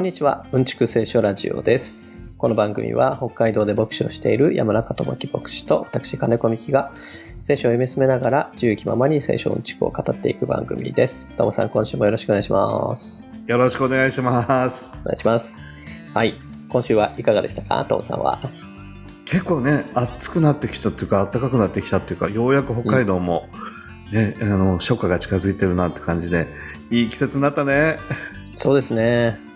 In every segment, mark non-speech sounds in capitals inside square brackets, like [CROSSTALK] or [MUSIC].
こんにちは、うんちく聖書ラジオです。この番組は北海道で牧師をしている山中智樹牧師と私金子美希が聖書を読み進めながら自由気ままに聖書うんちくを語っていく番組です。ともさん、今週もよろしくお願いします。よろしくお願いしますお。願いします。はい。今週はいかがでしたか？ともさんは。結構ね、暑くなってきたっていうか、暖かくなってきたっていうか、ようやく北海道も、ね、あの、初夏が近づいてるなって感じで、いい季節になったね。そうですね。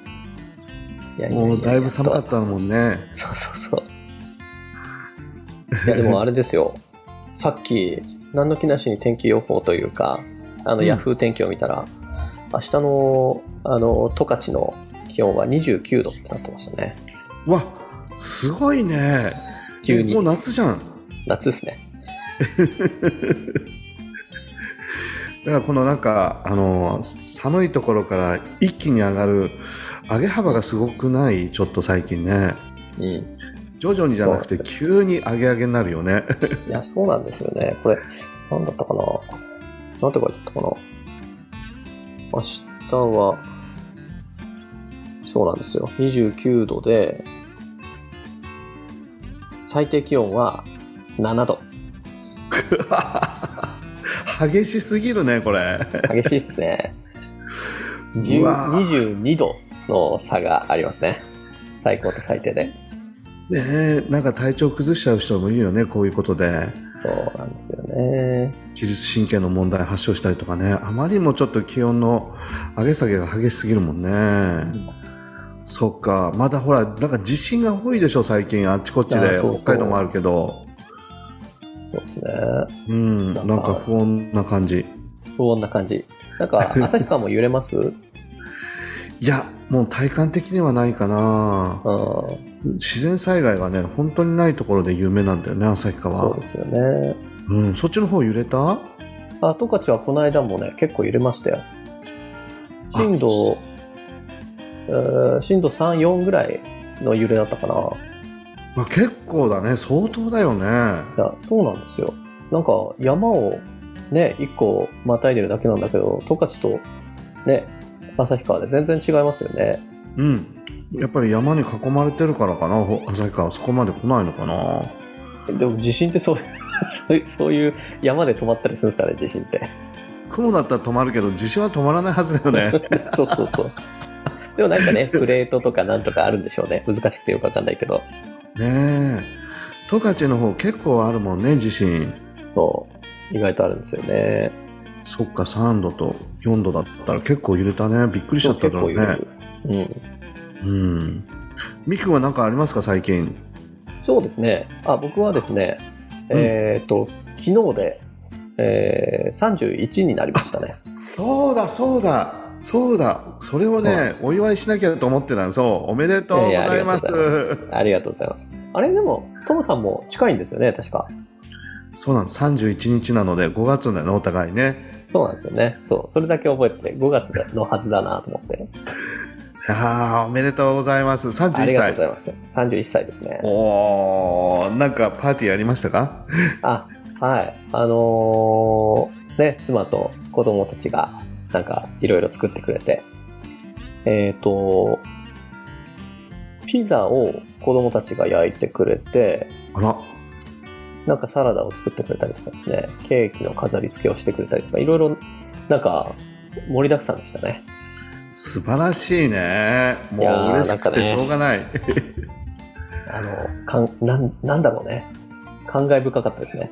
いやいやもうだいぶ寒かやったもんね。とそうそうそう。いや、でもあれですよ。[LAUGHS] さっき、何の気なしに天気予報というか、あの、うんヤフー天気を見たら、明日の、あの、十勝の気温は29度ってなってましたね。うわ、すごいね。急にえもう夏じゃん。夏ですね。[LAUGHS] だからこのなんか、あの、寒いところから一気に上がる、上げ幅がすごくない？ちょっと最近ね。うん。徐々にじゃなくて急に上げ上げになるよね。いや、そうなんですよね。これ、なんだったかな？なんて書いてあったかな？明日は、そうなんですよ。29度で、最低気温は7度。[LAUGHS] 激しすぎるね、これ。激しいですね。う10わ22度の差がありますね。最高と最低で。ねえ、なんか体調崩しちゃう人もいるよね、こういうことで。そうなんですよね。自律神経の問題発症したりとかね。あまりにもちょっと気温の上げ下げが激しすぎるもんね。そっか。まだほら、なんか地震が多いでしょ、最近。あっちこっちで。北海道もあるけど。そうですね。うん。なんかなんか不穏な感じ。不穏な感じ。なんか、旭川も揺れます？うん。いや、もう体感的にはないかな。自然災害がね、本当にないところで有名なんだよね、旭川。そうですよね。うん。そっちの方揺れた？あ、十勝はこの間もね、結構揺れましたよ。震度、えー震度3、4ぐらいの揺れだったかな。まあ、結構だね。相当だよね。いや、そうなんですよ。なんか山をね、一個またいでるだけなんだけど、十勝とね、旭川で全然違いますよね。うん。やっぱり山に囲まれてるからかな、ほ旭川。そこまで来ないのかな。でも地震ってそういう、[LAUGHS] そういうそういう山で止まったりするんですかね、地震って。雲だったら止まるけど、地震は止まらないはずだよね。[LAUGHS] そうそうそう。でもなんかね、[LAUGHS] プレートとかなんとかあるんでしょうね。難しくてよくわかんないけど。ねえ。十勝の方結構あるもんね、地震。そう。意外とあるんですよね。そっか、3度と4度だったら結構揺れたね。びっくりしちゃっただろうね。うん。うん。ミクは何かありますか、最近？そうですね。あ、僕はですね、うんえっ、と、昨日で、えー、31になりましたね。そうだ、そうだ。そうだ。それをねお祝いしなきゃと思ってたの。そう。おめでとうございます。いやいやありがとうございます。ありがとうございます。あれでも、トムさんも近いんですよね、確か。そうなの。31日なので、5月だよね、お互いね。そうなんですよね。そう。それだけ覚えてて、5月のはずだなと思って。いやーおめでとうございます。あ31りがとうご歳。ざいます。31歳ですね。おー、なんかパーティーやりましたか？あ、はい。あのーね、妻と子供たちが、なんか、いろいろ作ってくれて、えっ、と、ピザを子供たちが焼いてくれて、あら、なんかサラダを作ってくれたりとかですね、ケーキの飾り付けをしてくれたりとか、いろいろ、なんか、盛りだくさんでしたね。素晴らしいね。もう嬉しくてしょうがない。[LAUGHS] あの、かん、なん、なんだろうね。感慨深かったですね。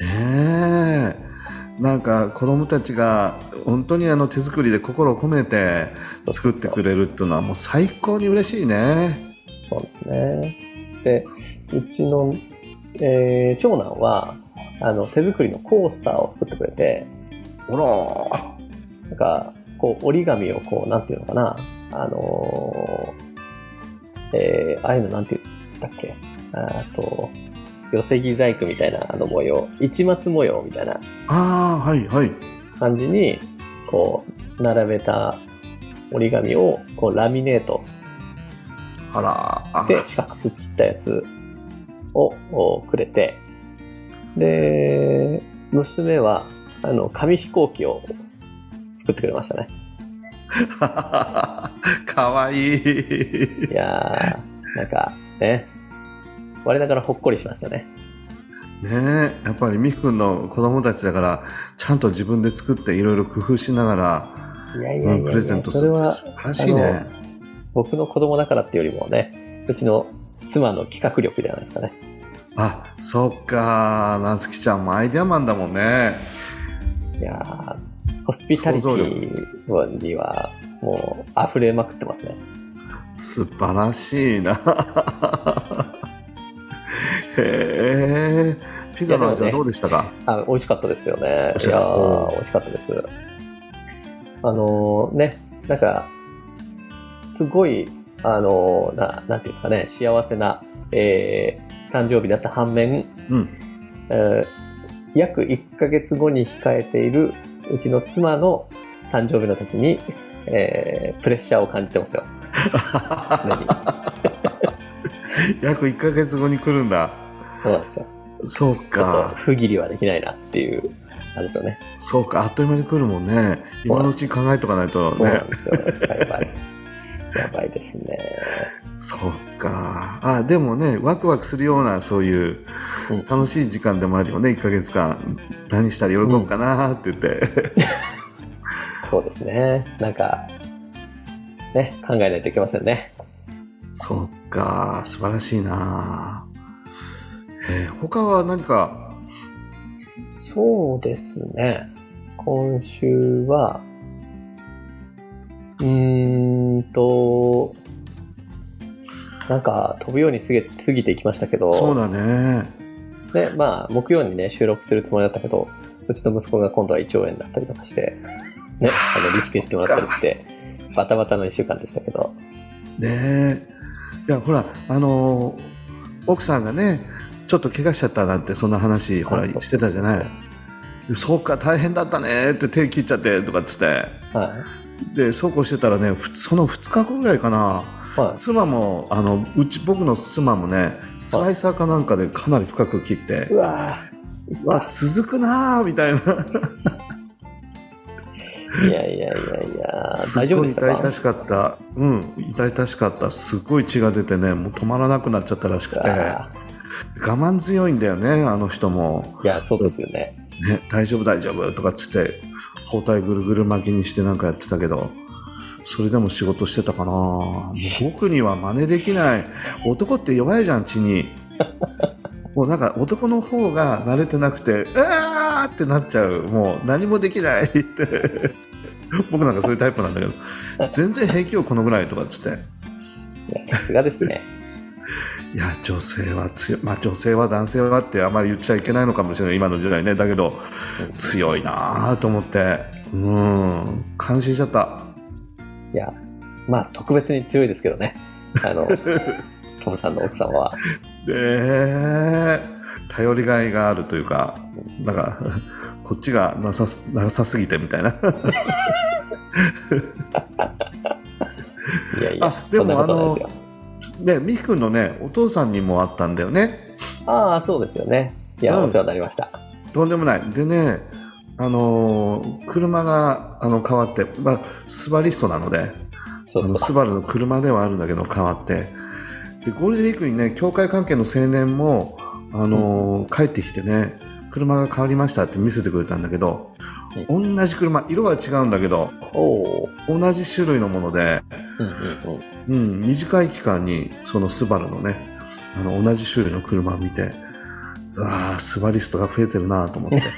ねえ。なんか子供たちが本当にあの手作りで心を込めて作ってくれるっていうのはもう最高に嬉しいね。そうですね。で、うちの、えー長男は、あの、手作りのコースターを作ってくれて、ほら。なんか、こう、折り紙をこう、なんていうのかな、あのーえーああいうのなんて言ったっけあと、寄せ木細工みたいなあの模様、市松模様みたいなああ、はいはい。感じに、こう、並べた折り紙を、こう、ラミネートあら。あして四角く切ったやつをおくれて、で、娘は、あの、紙飛行機を作ってくれましたね。[LAUGHS] かわいい。いやー、なんかね、我ながらほっこりしましたね。ねえ、やっぱり美樹くんの子供たちだから、ちゃんと自分で作っていろいろ工夫しながら、いやプレゼントするってそれは素晴らしいね。僕の子供だからっていうよりもね、うちの妻の企画力じゃないですかね。あ、そっか、なつきちゃんもアイデアマンだもんね。いやーホスピタリティにはもう溢れまくってますね。素晴らしいな。[LAUGHS] へえ。ピザの味はどうでしたか、あ美味しかったですよね。いやー美味しかったです。あのーね、なんか、すごい、あのーな、なんていうんですかね、幸せな、えー誕生日だった反面、うん。えー約1ヶ月後に控えているうちの妻の誕生日の時に、えープレッシャーを感じてますよ。常に。[LAUGHS] 約1ヶ月後に来るんだ。そうなんですよ。そうか。不義理はできないなっていう感じのね。そうか。あっという間に来るもんね。今のうちに考えとかないとねそうなん。ですよ。やばい。ですね。そうか。あ、でもね、ワクワクするような、そういううん楽しい時間でもあるよね、1ヶ月間。何したら喜ぶかなって言って。そうですね。なんか、ね、考えないといけませんね。そうか。素晴らしいな。えー他は何か、そうですね。今週は、うーんと、なんか飛ぶように過ぎ過ぎていきましたけど、そうだね。で、まあ、木曜にね、収録するつもりだったけど、うちの息子が今度は胃腸炎だったりとかして、ね、[LAUGHS] あの、リスケしてもらったりして、バタバタの一週間でしたけど、ねえ。いや、ほら、あのー奥さんがね、ちょっと怪我しちゃったなんて、そんな話、ほら、あそうしてたじゃない。でそうか、大変だったねって手切っちゃってとかっつって。はで、そうこうしてたらね、その2日後ぐらいかな、い。はい。妻も、あの、うち、僕の妻もね、スライサーかなんかでかなり深く切ってう、わうわ、続くなーみたいな。ーいやいやいやいや、大丈夫痛々しかった。うん、痛々しかった。すっごい血が出てね、もう止まらなくなっちゃったらしくて。我慢強いんだよね、あの人も。ーいや、そうですよね。ね、大丈夫大丈夫とかっつって、包帯ぐるぐる巻きにしてなんかやってたけど、それでも仕事してたかなもう [LAUGHS] 僕には真似できない。男って弱いじゃん、血に。[LAUGHS] もうなんか男の方が慣れてなくて、うわーってなっちゃう。もう何もできないって。[LAUGHS] 僕なんかそういうタイプなんだけど、全然平気よ、このぐらいとかっつって。さすがですね。いや、女性は強い。まあ女性は男性はってあまり言っちゃいけないのかもしれない、今の時代ね。だけど、強いなぁと思って、うん、感心しちゃった。いや、まあ、特別に強いですけどね。あの、[LAUGHS] トムさんの奥様は。で、頼りがいがあるというか、なんか、こっちがなさすなさすぎてみたいな。[LAUGHS] いやいやあ、でもそんなことないで美樹くんのね、お父さんにもあったんだよね。ああ、そうですよね。いや、うんお世話になりました。とんでもない。でね、あのー車があの変わって、まあ、スバリストなので、そうそう。スバルの車ではあるんだけど変わってでゴールデンウィークにね教会関係の青年も、あのー帰ってきてね車が変わりましたって見せてくれたんだけど、同じ車色は違うんだけど。同じ種類のもので、うんうんうん。うん、短い期間にそのスバルのねあの同じ種類の車を見てうわースバリストが増えてるなと思って [LAUGHS]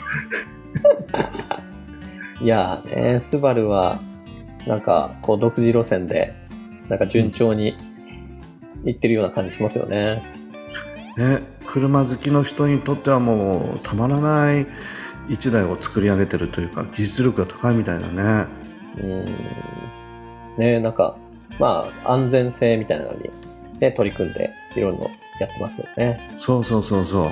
いやーね、スバルは、なんか、こう、独自路線で、なんか順調に行ってるような感じしますよね。ね車好きの人にとってはもうたまらない一台を作り上げてるというか技術力が高いみたいだね。うん。ねなんか、まあ、安全性みたいなのに、ね、取り組んで、いろいろやってますけどね。そうそうそうそう。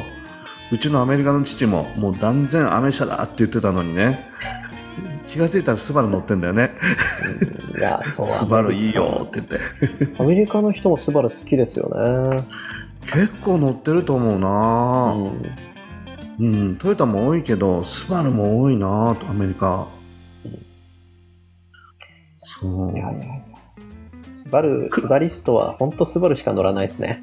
うちのアメリカの父ももう断然アメ車だって言ってたのにね。[LAUGHS] 気がついたらスバル乗ってんだよね。うんいや、そう。スバルいいよって言って。アメリカの人もスバル好きですよね。結構乗ってると思ううな、ん。うん、トヨタも多いけど、スバルも多いなアメリカうん。そうスバル、スバリストは本当スバルしか乗らないですね。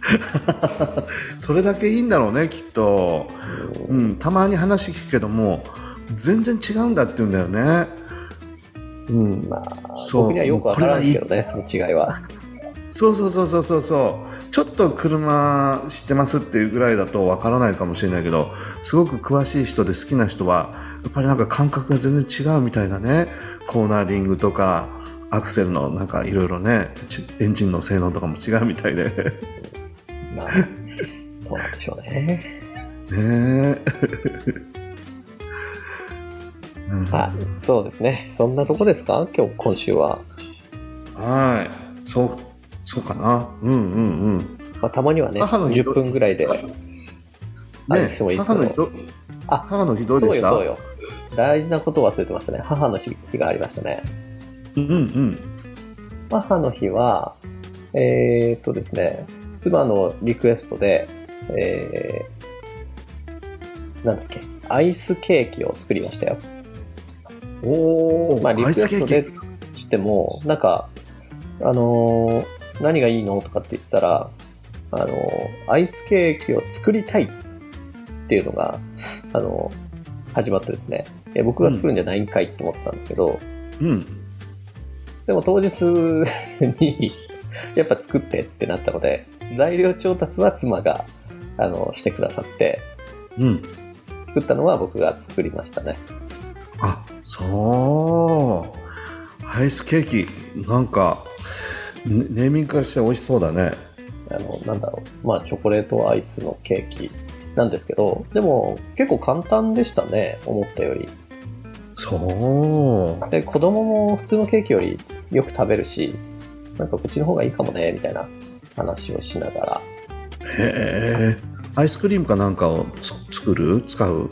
[LAUGHS] それだけいいんだろうねきっと、ううんん、たまに話聞くけども全然違うんだって言うんだよねうんまあ、そう僕にはよくわからんですけどね、その違いは。そうそうそうそうそうそうちょっと車知ってますっていうぐらいだとわからないかもしれないけどすごく詳しい人で好きな人はやっぱりなんか感覚が全然違うみたいだねコーナーリングとかアクセルのなんかいろいろねちエンジンの性能とかも違うみたいでねまあ、そうなんでしょうね。えうんあ、そうですね。そんなとこですか？今日、今週は。はいそうそうかなうんうんうんまあ、たまにはね、母の日10分ぐらいで、あれしてもいいですけど母の日。どあ母の日どうそうでした？よそうよ。大事なことを忘れてましたね。母の日日がありましたね。うんうん母の日は、えー、っとですね、妻のリクエストで、えー、なんだっけ、アイスケーキを作りましたよ。おお、まあ、リクエストでしても、なんか、あのー何がいいの？とかって言ってたら、あのーアイスケーキを作りたいっていうのが、あのー始まってですね、いや僕が作るんじゃないんかいって思ってたんですけど、うん。でも当日 [LAUGHS] に、やっぱ作ってってなったので、材料調達は妻が、あの、してくださって、うん。作ったのは僕が作りましたね。あそう。アイスケーキなんかねネーミングからして美味しそうだねあの、なんだろう。まあ、チョコレートアイスのケーキなんですけど、でも結構簡単でしたね、思ったより。そうで、子供も普通のケーキよりよく食べるし、なんかこっちの方がいいかもね、みたいな話をしながら。へえアイスクリームかなんかをつ作る？使う？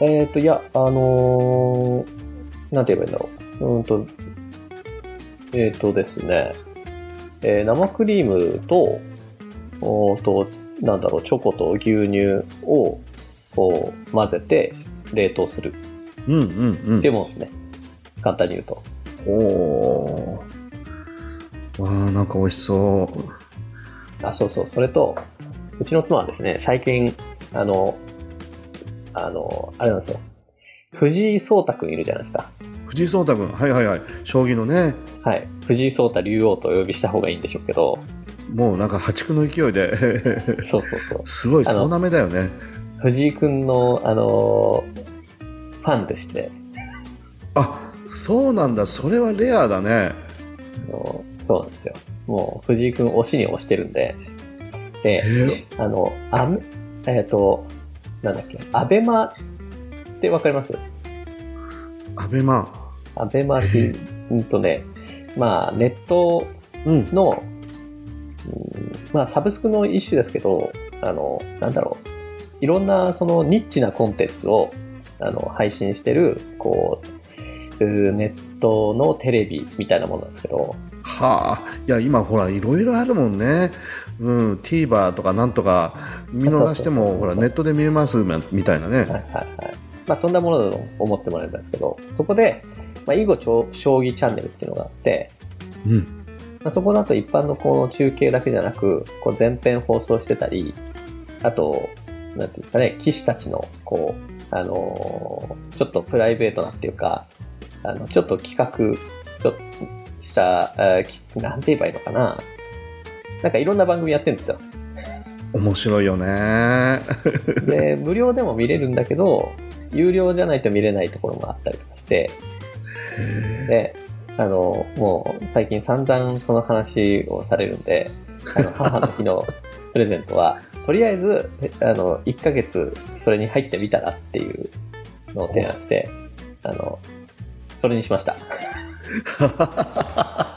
えっ、と、いや、あのーなんて言えばいいんだろう。うーんと、えっ、とですね、えー生クリームと、おーと、なんだろう、チョコと牛乳を、こう、混ぜて冷凍するうんうんうんっていうものですね。簡単に言うと。おおーわあなんか美味しそうあ、そうそう、それと、うちの妻はですね、最近、あの、あの、あれなんですよ。藤井聡太くんいるじゃないですか。藤井聡太君。はいはいはい。将棋のね。はい。藤井聡太竜王とお呼びした方がいいんでしょうけど、もうなんか破竹の勢いで。そうそうそう。すごいあの総なめだよね。藤井くんの、あのファンでして、あそうなんだ。それはレアだね。あのそうなんですよ。もう藤井くん推しに推してるんで、で、え？あの、あめ、えっ、と、なんだっけ、アベマってわかります？アベマ。アベマっていう、うんとね、まあ、ネットうん。の、うんまあ、サブスクの一種ですけど、あの、なんだろう、いろんなそのニッチなコンテンツを、あの、配信してる、こう、ネットのテレビみたいなものなんですけど、はあ。いや今ほらいろいろあるもんね。うん。TVer とかなんとか見逃してもほらネットで見れますみたいなね。はいはいはい。まあ、そんなものだと思ってもらえばいいんですけど、そこで、まあ、囲碁将棋チャンネルっていうのがあって、うんまあ、そこだと一般のこの中継だけじゃなく、こう前編放送してたり、あと、なんていうかね、棋士たちの、こう、あのーちょっとプライベートなっていうか、あの、ちょっと企画、ちょっとした、あーきなんて言えばいいのかな。なんかいろんな番組やってるんですよ。面白いよね [LAUGHS] で、無料でも見れるんだけど、有料じゃないと見れないところもあったりとかして、で、あの、もう最近散々その話をされるんで、あの、母の日のプレゼントは、とりあえず、あの、1ヶ月それに入ってみたらっていうのを提案して、あの、それにしました。[LAUGHS]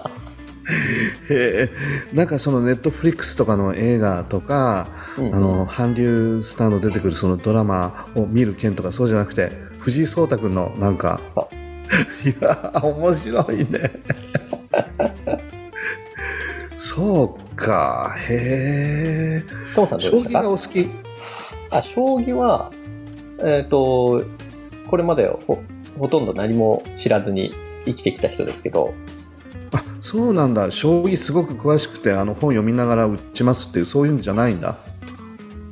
へえなんかそのネットフリックスとかの映画とか、うん。あの韓流スターの出てくるそのドラマを見る件とかそうじゃなくて藤井聡太君のなんか。そう。[LAUGHS] いや面白いね。そうか。へえトモさんどう将棋がお好き？あ、将棋は、えっ、と、これまでほほとんど何も知らずに生きてきた人ですけど、あそうなんだ。将棋すごく詳しくてあの本読みながら打ちますっていうそういうんじゃないんだ。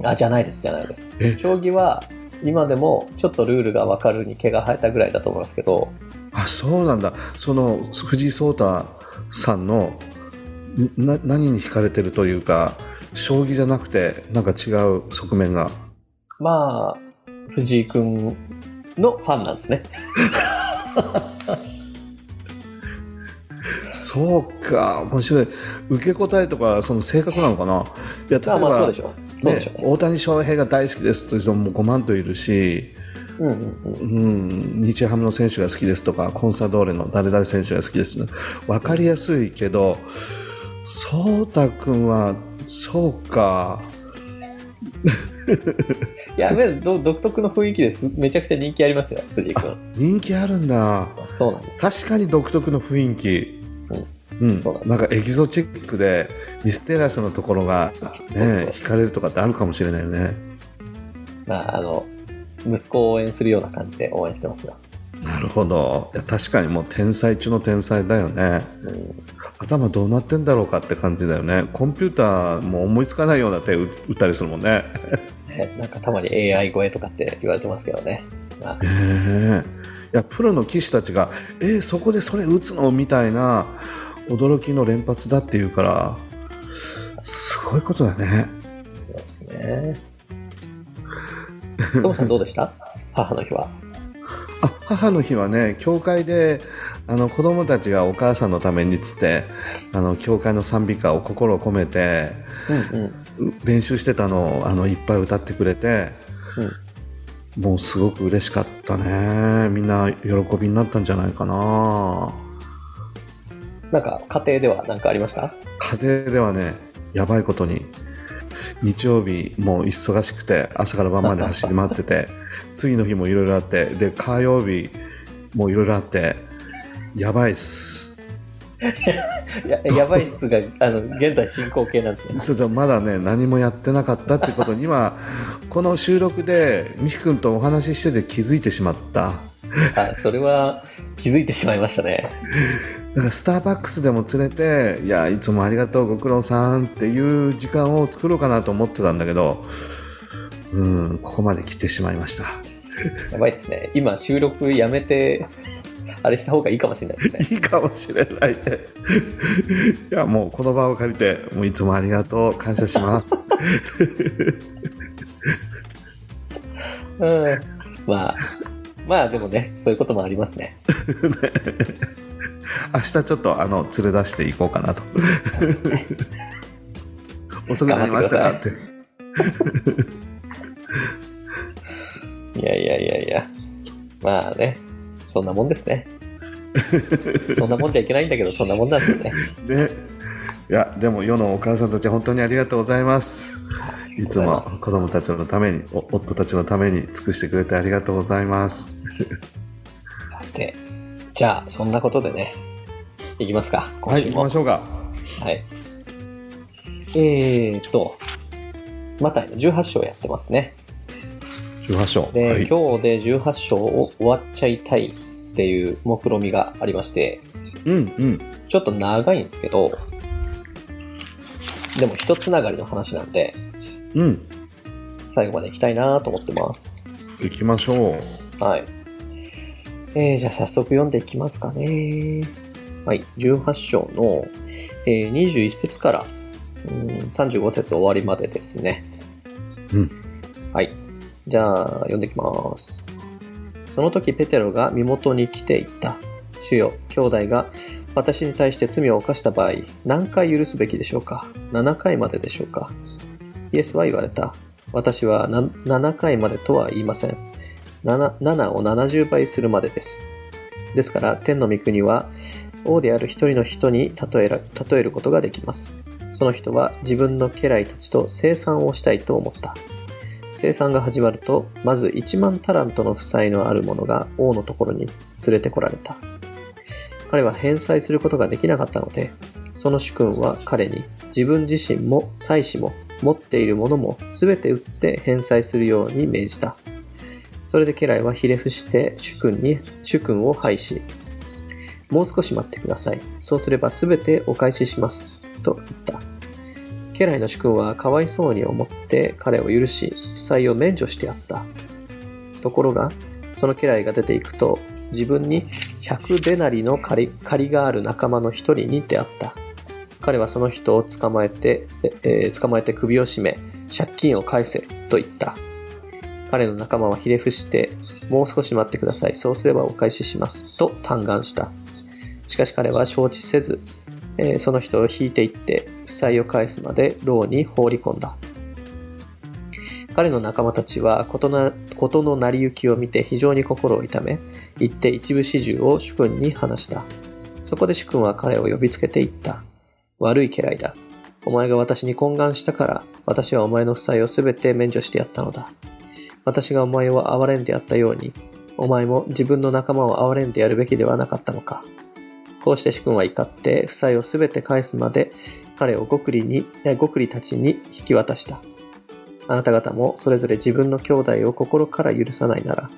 あ、じゃないです、じゃないです。え？将棋は、今でもちょっとルールが分かるに毛が生えたぐらいだと思いますけど、あそうなんだ。その藤井聡太さんのんな何に惹かれてるというか将棋じゃなくてなんか違う側面が？まあ、藤井くんのファンなんですね。[LAUGHS] そうか面白い受け答えとかその性格なのかな？いや例えまあまあね。大谷翔平が大好きですという人も5万といるし、うんうんうん。うん、日ハムの選手が好きですとかコンサドーレの誰々選手が好きです、ね、分かりやすいけど颯太君はそうかい [LAUGHS] や、でもど独特の雰囲気です。めちゃくちゃ人気ありますよ、藤井くん。人気あるんだそうなんです。確かに独特の雰囲気、うん。そうなんかエキゾチックでミステラスのところが、ね、惹かれるとかってあるかもしれないよね。まあ、あの、息子を応援するような感じで応援してますよ。なるほど。いや確かにもう天才中の天才だよね。うん、頭どうなってんだろうかって感じだよね。コンピューターも思いつかないような手打打ったりするもんね。[LAUGHS] ねなんかたまに AI 超えとかって言われてますけどね。まあ。へえ。いやプロの棋士たちがえーそこでそれ打つの？みたいな驚きの連発だっていうからすごいことだねそうですね。トムさんどうでした？[LAUGHS] 母の日は。あ母の日はね教会であの子供たちがお母さんのためにっつってあの教会の賛美歌を心を込めてうんうん。う練習してたのをあのいっぱい歌ってくれてもうすごく嬉しかったねみんな喜びになったんじゃないかななんか家庭では何かありました？家庭ではねやばいことに日曜日もう忙しくて朝から晩まで走り回ってて [LAUGHS] 次の日もいろいろあってで火曜日もいろいろあってやばいっす [LAUGHS] ややばいっすが、あの、現在進行形なんですね。それじゃまだね何もやってなかったってことに今この収録で美樹君とお話ししてて気づいてしまったあ、それは気づいてしまいましたね。[LAUGHS] だからスターバックスでも連れて、いや、いつもありがとう、ご苦労さんっていう時間を作ろうかなと思ってたんだけど、うん、ここまで来てしまいました。やばいですね。今収録やめて、あれした方がいいかもしれないですね。いいかもしれないね。いや、もうこの場を借りて、もういつもありがとう、感謝します。うん。まあ、まあでもね、そういうこともありますね。[LAUGHS] 明日ちょっと、あの、連れ出していこうかなと。ね。遅くなりましたかって。いやいやいやいや。まあね、そんなもんですね。そんなもんじゃいけないんだけど、そんなもんなんですよね。ね。いや、でも世のお母さんたち本当にありがとうございます。いつも子供たちのために、お夫たちのために尽くしてくれてありがとうございます。さて、じゃあ、そんなことでね、いきますか、今はい、週も。行きましょうか。はい。えーと、また18章やってますね。18章。で、はい、今日で18章を終わっちゃいたいっていう目論みがありまして、うんうん。ちょっと長いんですけど、でも一つながりの話なんで、うん。最後まで行きたいなと思ってます。行きましょう。はい。えー、じゃあ早速読んでいきますかね。はい。18章の、えー21節から、うん、35節終わりまでですね。うん。はい。じゃあ、読んでいきます。その時ペテロが身元に来ていった。主よ、兄弟が私に対して罪を犯した場合、何回許すべきでしょうか ?7 回まででしょうか？イエスは言われた。私はな7回までとは言いません。7, 7を70倍するまでです。ですから、天の御国は、王である一人の人に例えら例えることができます。その人は自分の家来たちと生産をしたいと思った。生産が始まると、まず1万タラントの負債のある者が王のところに連れてこられた。彼は返済することができなかったので、その主君は彼に自分自身も妻子も持っているものも全て売って返済するように命じた。それで家来はひれ伏して主君に主君を拝し、もう少し待ってください。そうすれば全てお返しします。と言った。家来の主君はかわいそうに思って彼を許し、負債を免除してやった。ところが、その家来が出ていくと、自分に100デナリの借り借りがある仲間の一人に出会った。彼はその人を捕まえて、ええー捕まえて首を絞め、借金を返せ、と言った。彼の仲間はひれ伏して、もう少し待ってください。そうすればお返しします。と嘆願した。しかし彼は承知せず、えーその人を引いていって、負債を返すまで牢に放り込んだ。彼の仲間たちは事な事の成り行きを見て非常に心を痛め、行って一部始終を主君に話した。そこで主君は彼を呼びつけて言った。悪い家来だ。お前が私に懇願したから、私はお前の負債をすべて免除してやったのだ。私がお前を憐れんでやったように、お前も自分の仲間を憐れんでやるべきではなかったのか。こうして主君は怒って、負債をすべて返すまで、彼をゴクリに、えゴクリたちに引き渡した。あなた方もそれぞれ自分の兄弟を心から許さないなら、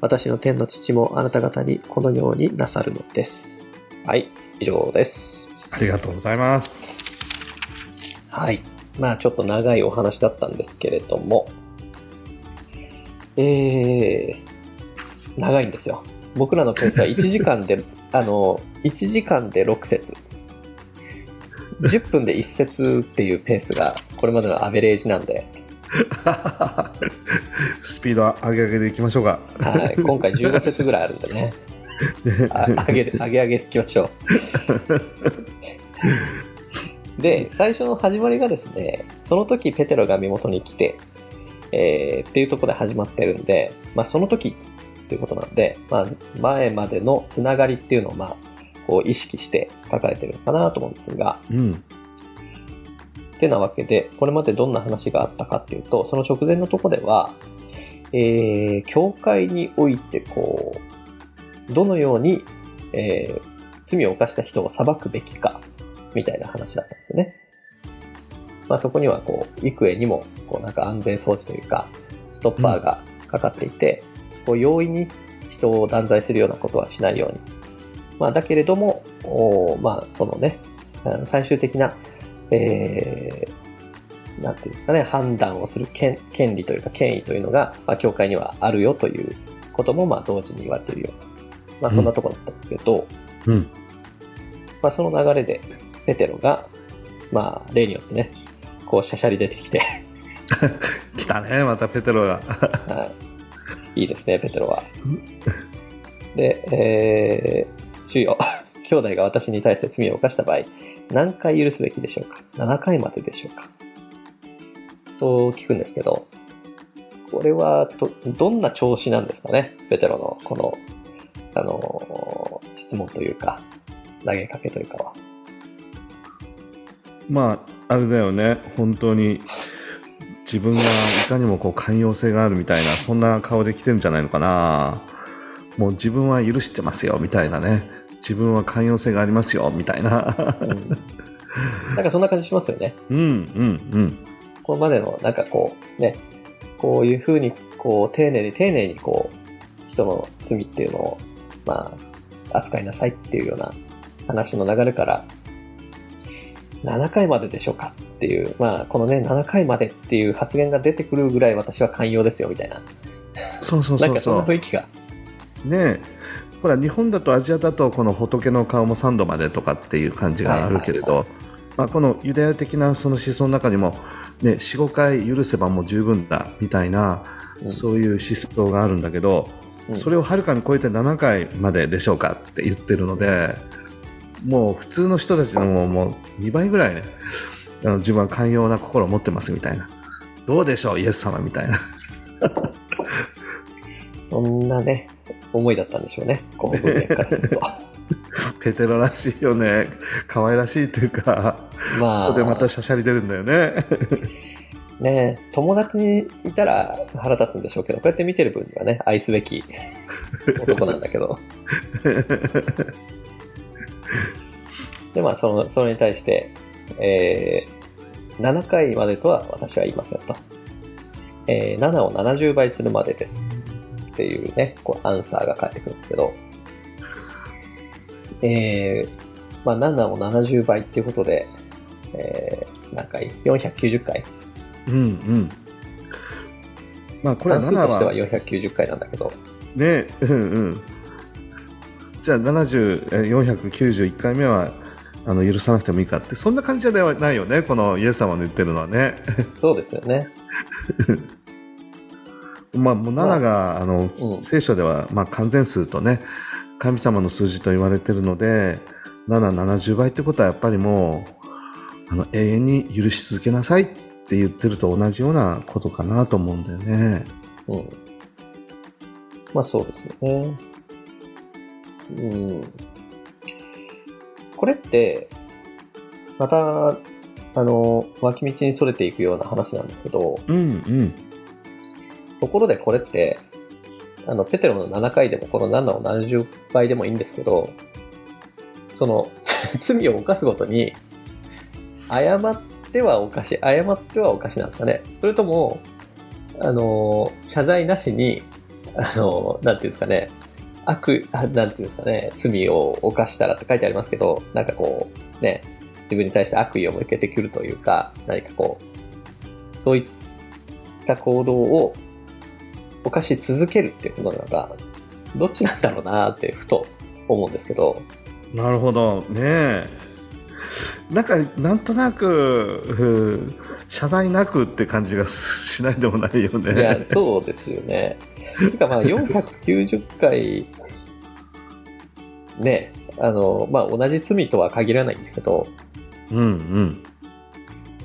私の天の父もあなた方にこのようになさるのです。はい、以上です。ありがとうございます。はい。まあちょっと長いお話だったんですけれども、えー、長いんですよ。僕らのペースは1時間で、[LAUGHS] あの、1時間で6節。10分で1節っていうペースがこれまでのアベレージなんで、[LAUGHS] スピード上げ上げでいきましょうか。はい、今回15節ぐらいあるんでね。[LAUGHS] あ上げ上げ上げていきましょう。で、最初の始まりがですね、その時ペテロが身元に来て、えーっていうところで始まってるんで、まあその時っていうことなんで、まあ前までのつながりっていうのをまあ、こう意識して書かれてるのかなと思うんですが、うん。ってなわけで、これまでどんな話があったかっていうと、その直前のとこでは、えー、教会において、こう、どのように、えー、罪を犯した人を裁くべきか、みたいな話だったんですよね。まあそこには、こう、幾重にも、こう、なんか安全装置というか、ストッパーがかかっていて、こう、容易に人を断罪するようなことはしないように。まあだけれども、おーまあそのね、最終的なえーなんていうんですかね、判断をする権権利というか権威というのが、まあ、教会にはあるよということも、まあ、同時に言われているような、まあ、そんなところだったんですけど、うん。まあ、その流れで、ペテロが、まあ、例によってね、こう、しゃしゃり出てきて、来たね、またペテロが。はい、いいですね、ペテロは。で、えー、主よ、[LAUGHS] 兄弟が私に対して罪を犯した場合、何回許すべきでしょうか ?7 回まででしょうか？と聞くんですけど、これはど、どんな調子なんですかね？ペテロの、この、あのー質問というか、投げかけというかは。まあ、あれだよね、本当に。自分がいかにもこう寛容性があるみたいな、そんな顔で来てるんじゃないのかな。もう自分は許してますよ、みたいなね。自分は寛容性がありますよ、みたいな。うん、なんかそんな感じしますよね。うん、うん、うん。これまでの、なんかこう、ね、こういうふうに、こう、丁寧に丁寧に、こう、人の罪っていうのを、まあ、扱いなさいっていうような話の流れから、7回まででしょうかっていう、まあ、このね、7回までっていう発言が出てくるぐらい私は寛容ですよ、みたいな。そうそうなんかそんそうそう。な雰囲気が。ねえほら日本だとアジアだとこの仏の顔も3度までとかっていう感じがあるけれど、はいまあ、このユダヤ的なその思想の中にも、ね、45回許せばもう十分だみたいな、うんそういう思想があるんだけど、うんそれをはるかに超えて7回まででしょうかって言ってるのでもう普通の人たちのもうもう2倍ぐらいねあの自分は寛容な心を持ってますみたいなどうでしょうイエス様みたいな [LAUGHS] そんなね、思いだったんでしょうね。この文脈からすると。[LAUGHS] ペテロらしいよね可愛らしいというかまあ、ここでまたしゃしゃり出るんだよね。ね友達にいたら腹立つんでしょうけど、こうやって見てる分にはね、愛すべき男なんだけど。[LAUGHS] で、まあ、その、それに対して、えー、7回までとは私は言いませんと。えー、7を70倍するまでです。っていうね、こう、アンサーが返ってくるんですけど、えー、まあ、7を70倍っていうことで、えー、何回 ?490 回うんうん。まあこれは7算数としてはは490回なんだけど、ね、うんうん。じゃあ70、えー491回目はあの許さなくてもいいかって、そんな感じじゃないよね、このイエス様の言ってるのはね。そうですよね。[LAUGHS] まあ、もう7が、あの、うん聖書では、まあ、完全数とね、神様の数字と言われてるので、7、70倍ってことはやっぱりもう、あの、永遠に許し続けなさいって言ってると同じようなことかなと思うんだよね。うん。まあそうですよね。うん。これって、また、あの、脇道にそれていくような話なんですけど、うんうん。ところでこれって、あの、ペテロの7回でもこの7を70倍でもいいんですけど、その、[LAUGHS] 罪を犯すごとに、誤ってはおかしい、誤ってはおかしなんですかね。それとも、あの、謝罪なしに、あの、なんていうんですかね、悪、あなんていうんですかね、罪を犯したらって書いてありますけど、なんかこう、ね、自分に対して悪意を向けてくるというか、何かこう、そういった行動を犯し続けるっていうことなのか、どっちなんだろうなってふと思うんですけど、なるほど。ねえ。なんか、なんとなく、うん謝罪なくって感じがしないでもないよね。いや、そうですよね。てかまあ490回、ね、あの、まあ同じ罪とは限らないんだけど、うんうん。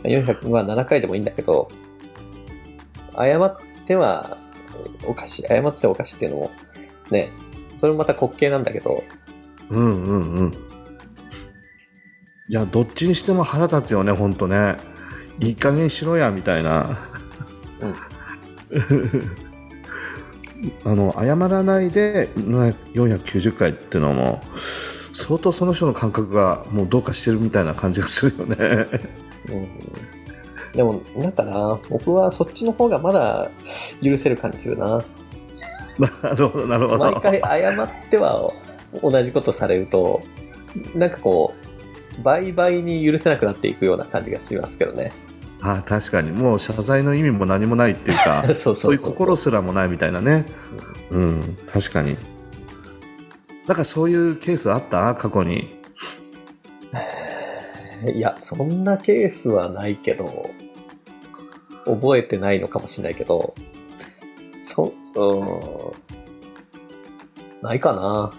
400、まあ7回でもいいんだけど、誤ってはおかしい、誤ってはおかしいっていうのも、ね、それもまた滑稽なんだけど、うんうんうん。いや、どっちにしても腹立つよね、ほんとね。いい加減しろや、みたいな。うん [LAUGHS] あの、謝らないでな490回っていうのも、相当その人の感覚がもうどうかしてるみたいな感じがするよね。うんでも、なんかな、僕はそっちの方がまだ許せる感じするな。[LAUGHS] なるほど、なるほど。毎回謝っては同じことされると、なんかこう、倍々に許せなくなっていくような感じがしますけどね。あ確かに、もう謝罪の意味も何もないっていうか、[LAUGHS] そういう心すらもないみたいなね。うん、確かに。だからそういうケースあった？過去に。[SIGHS] いや、そんなケースはないけど、覚えてないのかもしれないけど、そ、そう、ないかな。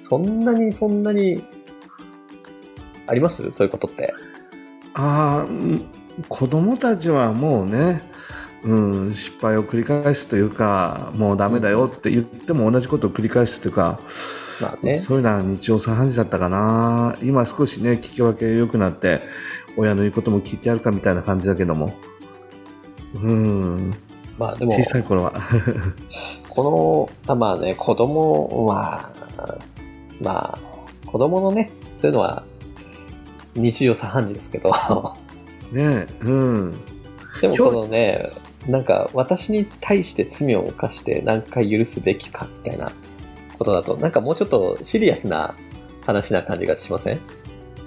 そんなに、そんなに、あります？そういうことって。あ子供たちはもうね、うん、失敗を繰り返すというか、もうダメだよって言っても同じことを繰り返すというか、まあね。そういうのは日常茶飯事だったかな。今少しね、聞き分け良くなって、親の言うことも聞いてやるかみたいな感じだけども。うん、まあでも、小さい頃は。[LAUGHS] この、あまあね、子供は、まあ、子供のね、そういうのは日常茶飯事ですけど、ねうん。でもこのね、なんか私に対して罪を犯して何回許すべきかみたいなことだと、なんかもうちょっとシリアスな話な感じがしません、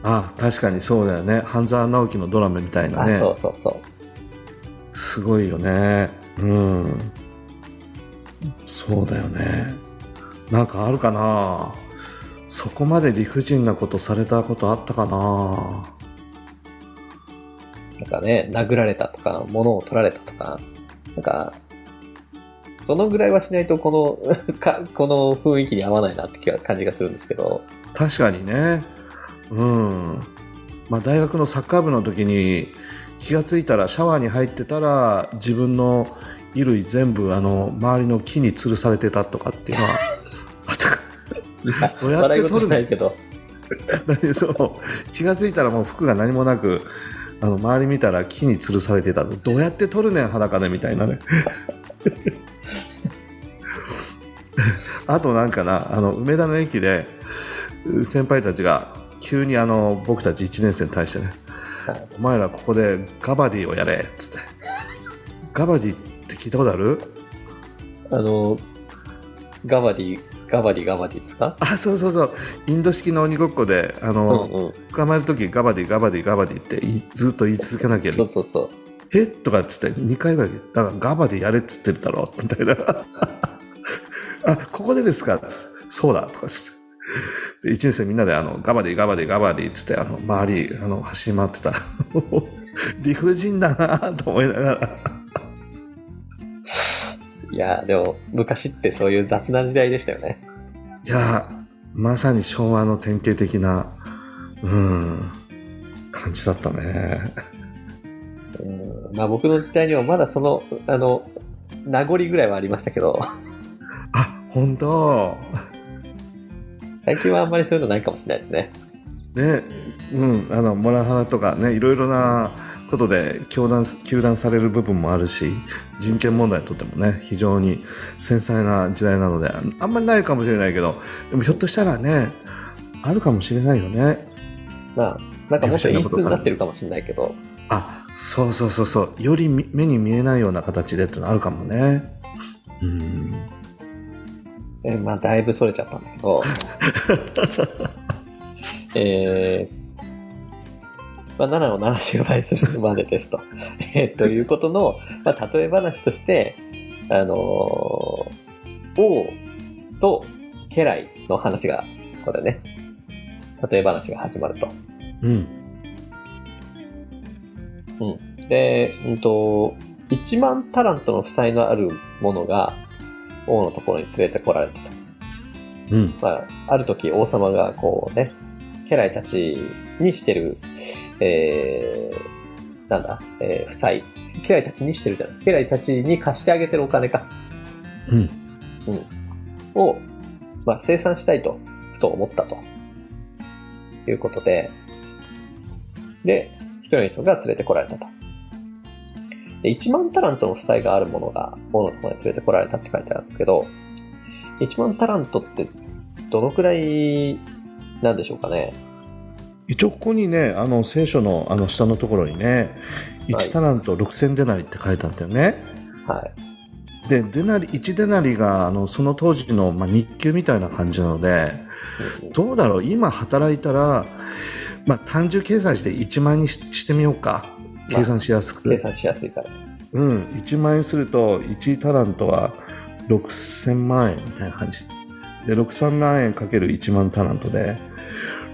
あ確かにそうだよね。半沢直樹のドラマみたいなあ、ね。そうそうそう。すごいよね。うん。そうだよね。なんかあるかな？そこまで理不尽なことされたことあったかな？なんかね、殴られたとか、物を取られたとか、なんか、そのぐらいはしないとこの [LAUGHS] か、この雰囲気に合わないなって気が感じがするんですけど、確かにね。うん。まあ大学のサッカー部の時に気がついたらシャワーに入ってたら自分の衣類全部あの周りの木に吊るされてたとかっていうのは [LAUGHS] どうやって取るないけど、何 [LAUGHS] そう。気がついたらもう服が何もなくあの周り見たら木に吊るされてた。とどうやって取るねん裸でみたいなね。[LAUGHS] あとなんかなあの梅田の駅でう先輩たちが急にあの僕たち1年生に対してねはい「お前らここでガバディをやれ」っつって。ガバディって聞いたことある？あの、ガバディ、ガバディガバディですか？あそうそうそう。インド式の鬼ごっこであうんの、うん。捕まえる時ガバディガバディガバディってずっと言い続けなきゃそうそうそう。え？とかっつって2回ぐらいでだからガバでやれっつってるだろみたいな。[LAUGHS] あここでですか？そうだとかっつって。で1年生みんなであのガバディガバディガバディっつってあの周りあの走り回ってた。[LAUGHS] 理不尽だなと思いながらいや、でも、昔ってそういう雑な時代でしたよね。いやまさに昭和の典型的なうん感じだったねうん。まあ僕の時代にはまだその、あの、名残ぐらいはありましたけど、あ本当最近はあんまりそういうのないかもしれないですね。ね、うん、あの、モラハラとかね、いろいろなことで糾弾、糾弾される部分もあるし、人権問題にとってもね、非常に繊細な時代なので、あんまりないかもしれないけど、でもひょっとしたらね、あるかもしれないよね。まあ、なんかもっと演出になってるかもしれないけど、あ、そうそうそうそう、よりみ目に見えないような形でってのあるかもね。うん。えまあだいぶそれちゃったんだけど、[LAUGHS] えー、まあ、7を70倍するまでですと。[LAUGHS] えーということの、まあ、例え話として、あのー王と家来の話が、ここでね、例え話が始まると。うん。で、うんと、1万タラントの負債のあるものが王のところに連れてこられたと。うん。まあ、ある時王様がこうね、家来たちにしてる、えー、なんだ、えー、負債。家来たちにしてるじゃない。家来たちに貸してあげてるお金か。うん。を、まあ、生産したいと、ふと思ったと。いうことで、で、一人の人が連れてこられたと。で、1万タラントの負債があるものが、王のところに連れてこられたって書いてあるんですけど、1万タラントってどのくらいなんでしょうかね。一応ここにね、あの聖書のあの下のところにね、はい1タラント6000デナリって書いてあったよね。はい。で、デナリ、1デナリが、あの、その当時の、まあ、日給みたいな感じなので、どうだろう？今働いたら、まあ、単純計算して1万円にししてみようか。計算しやすく。計算しやすいから。うん。1万円すると、1タラントは6000万円みたいな感じ。で、6000万円かける1万タラントで、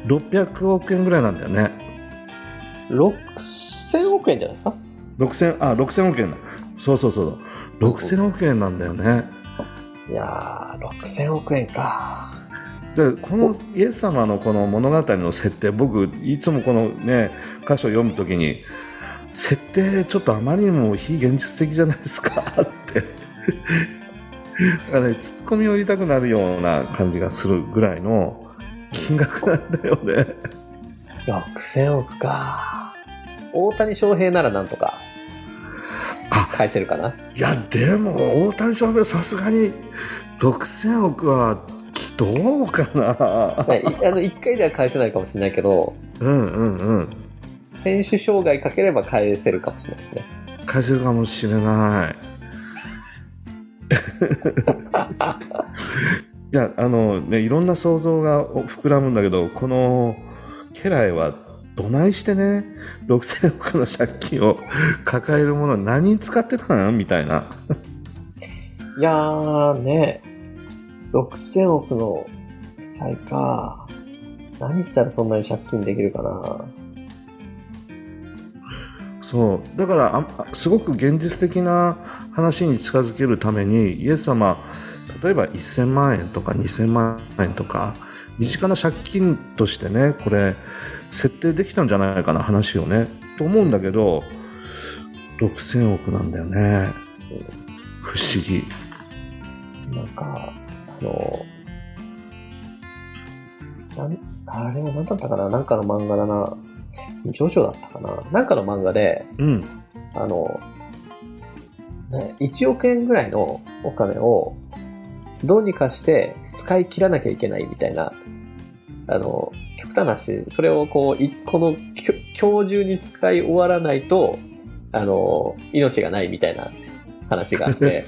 600億円ぐらいなんだよね。6000億円じゃないですか？6000、あ、6000億円だ。そうそうそう。6000億円なんだよね。いやー、6000億円か。でこのイエス様のこの物語の設定僕いつもこのね箇所を読むときに設定ちょっとあまりにも非現実的じゃないですか？ってだからねツッコミを入れたくなるような感じがするぐらいの金額なんだよね6000億か。大谷翔平ならなんとかあ返せるかな？いやでも大谷翔平さすがに6000億はどうかな？[LAUGHS] あの1回では返せないかもしれないけど、うんうんうん選手障害かければ返せるかもしれないですね。返せるかもしれない。[LAUGHS] いや、あのね、いろんな想像が膨らむんだけど、この家来はどないしてね、6000億の借金を抱えるもの何に使ってたのみたいな。いやーね、6000億の負債か。何したらそんなに借金できるかな。そう。だからあ、すごく現実的な話に近づけるために、イエス様、例えば1000万円とか2000万円とか、身近な借金としてね、これ、設定できたんじゃないかな、話をね。と思うんだけど、6000億なんだよね。不思議。なんか、あの、なあれは何だったかな？なんかの漫画だな。ジョジョだったかななんかの漫画で、うん。あの、ね、1億円ぐらいのお金をどうにかして使い切らなきゃいけないみたいな、あの、極端な話、それをこう、いこの今日中に使い終わらないと、あの、命がないみたいな話があって、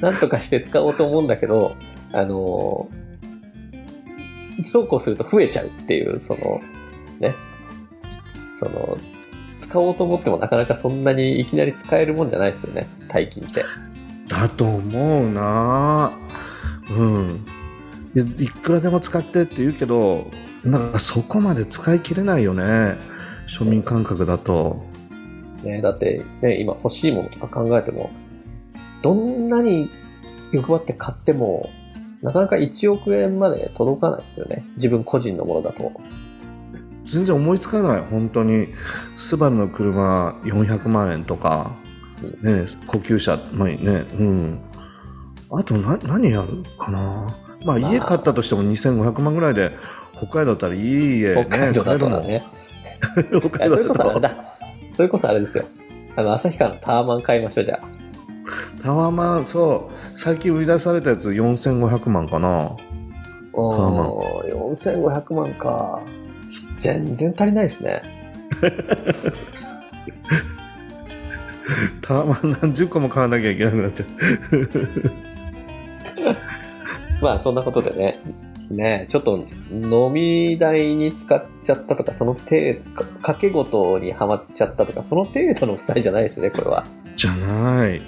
なんとかして使おうと思うんだけど、あの、そうこうすると増えちゃうっていう、その、ね、その、使おうと思ってもなかなかそんなにいきなり使えるもんじゃないですよね、大金って。だと思うなうんいやいくらでも使ってって言うけどなんかそこまで使い切れないよね庶民感覚だとね、だって、ね、今欲しいものとか考えても、どんなに欲張って買っても、なかなか1億円まで届かないですよね。自分個人のものだと。全然思いつかない本当に。スバルの車400万円とか、ね、高級車まあね。うん。あとな何やるかな。まあまあ。家買ったとしても2500万ぐらいで北海道だったらいい家ね北海道だとだね。買えるもん。北いや [LAUGHS] それ海道だとこそあれだ。それこそあれですよ。あの、旭川のタワマン買いましょう、じゃあ。タワマンそう。最近売り出されたやつ4500万かな。おー、4500万か。全然足りないですね。タワマン何十個も買わなきゃいけなくなっちゃう [LAUGHS] まあ、そんなことでね。ねちょっと飲み代に使っちゃったとか、その程度、かけ事にはまっちゃったとか、その程度の負債じゃないですね、これは。じゃない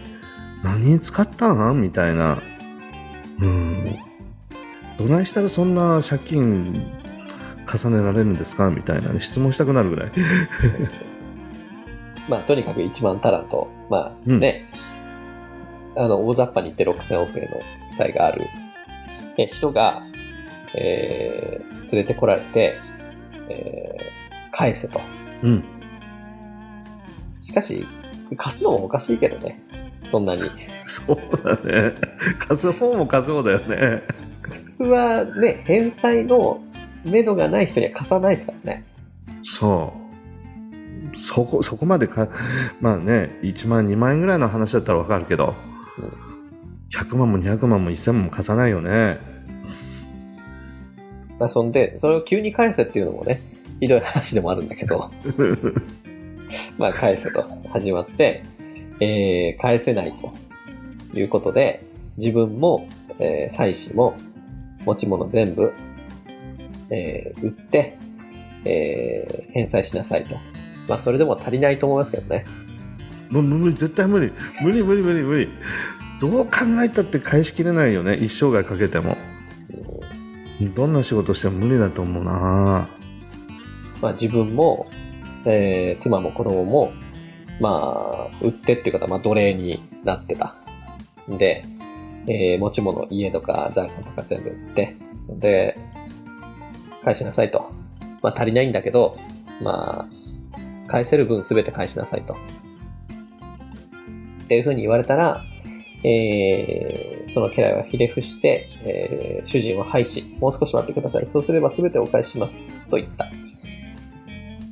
何に使ったん？みたいなうんどないしたらそんな借金重ねられるんですか？みたいな、ね、質問したくなるぐらい。[LAUGHS] まあ、とにかく1万足らんと、まあうん。ね、あの、大雑把に言って6000億円の負債がある。え人が、えー連れてこられて、えー返せと。うん。しかし、貸すのもおかしいけどね。そんなに。[LAUGHS] そうだね。貸す方も貸す方だよね。普通はね、返済の目処がない人には貸さないですからね。そう。そこそこまでかまあね1万2万円ぐらいの話だったらわかるけど、うん。100万も200万も1000万も貸さないよね。まあ、そんで、それを急に返せっていうのもね、ひどい話でもあるんだけど、[LAUGHS] まあ、返せと始まって、えー返せないということで、自分も、えー妻子も、持ち物全部、えー売って、えー返済しなさいと。まあ、それでも足りないと思いますけどね。もう無理絶対無理。無理無理無理無理。どう考えたって返しきれないよね。一生涯かけても。どんな仕事しても無理だと思うな。まあ、自分も、えー妻も子供も、まあ、売ってっていう方は、まあ、奴隷になってた。で、えー持ち物、家とか財産とか全部売って、で、返しなさいと。まあ、足りないんだけど、まあ、返せる分すべて返しなさいと。っていうふうに言われたら、えーその家来はひれ伏して、えー主人を廃し、もう少し待ってください。そうすれば全てお返しします。と言った。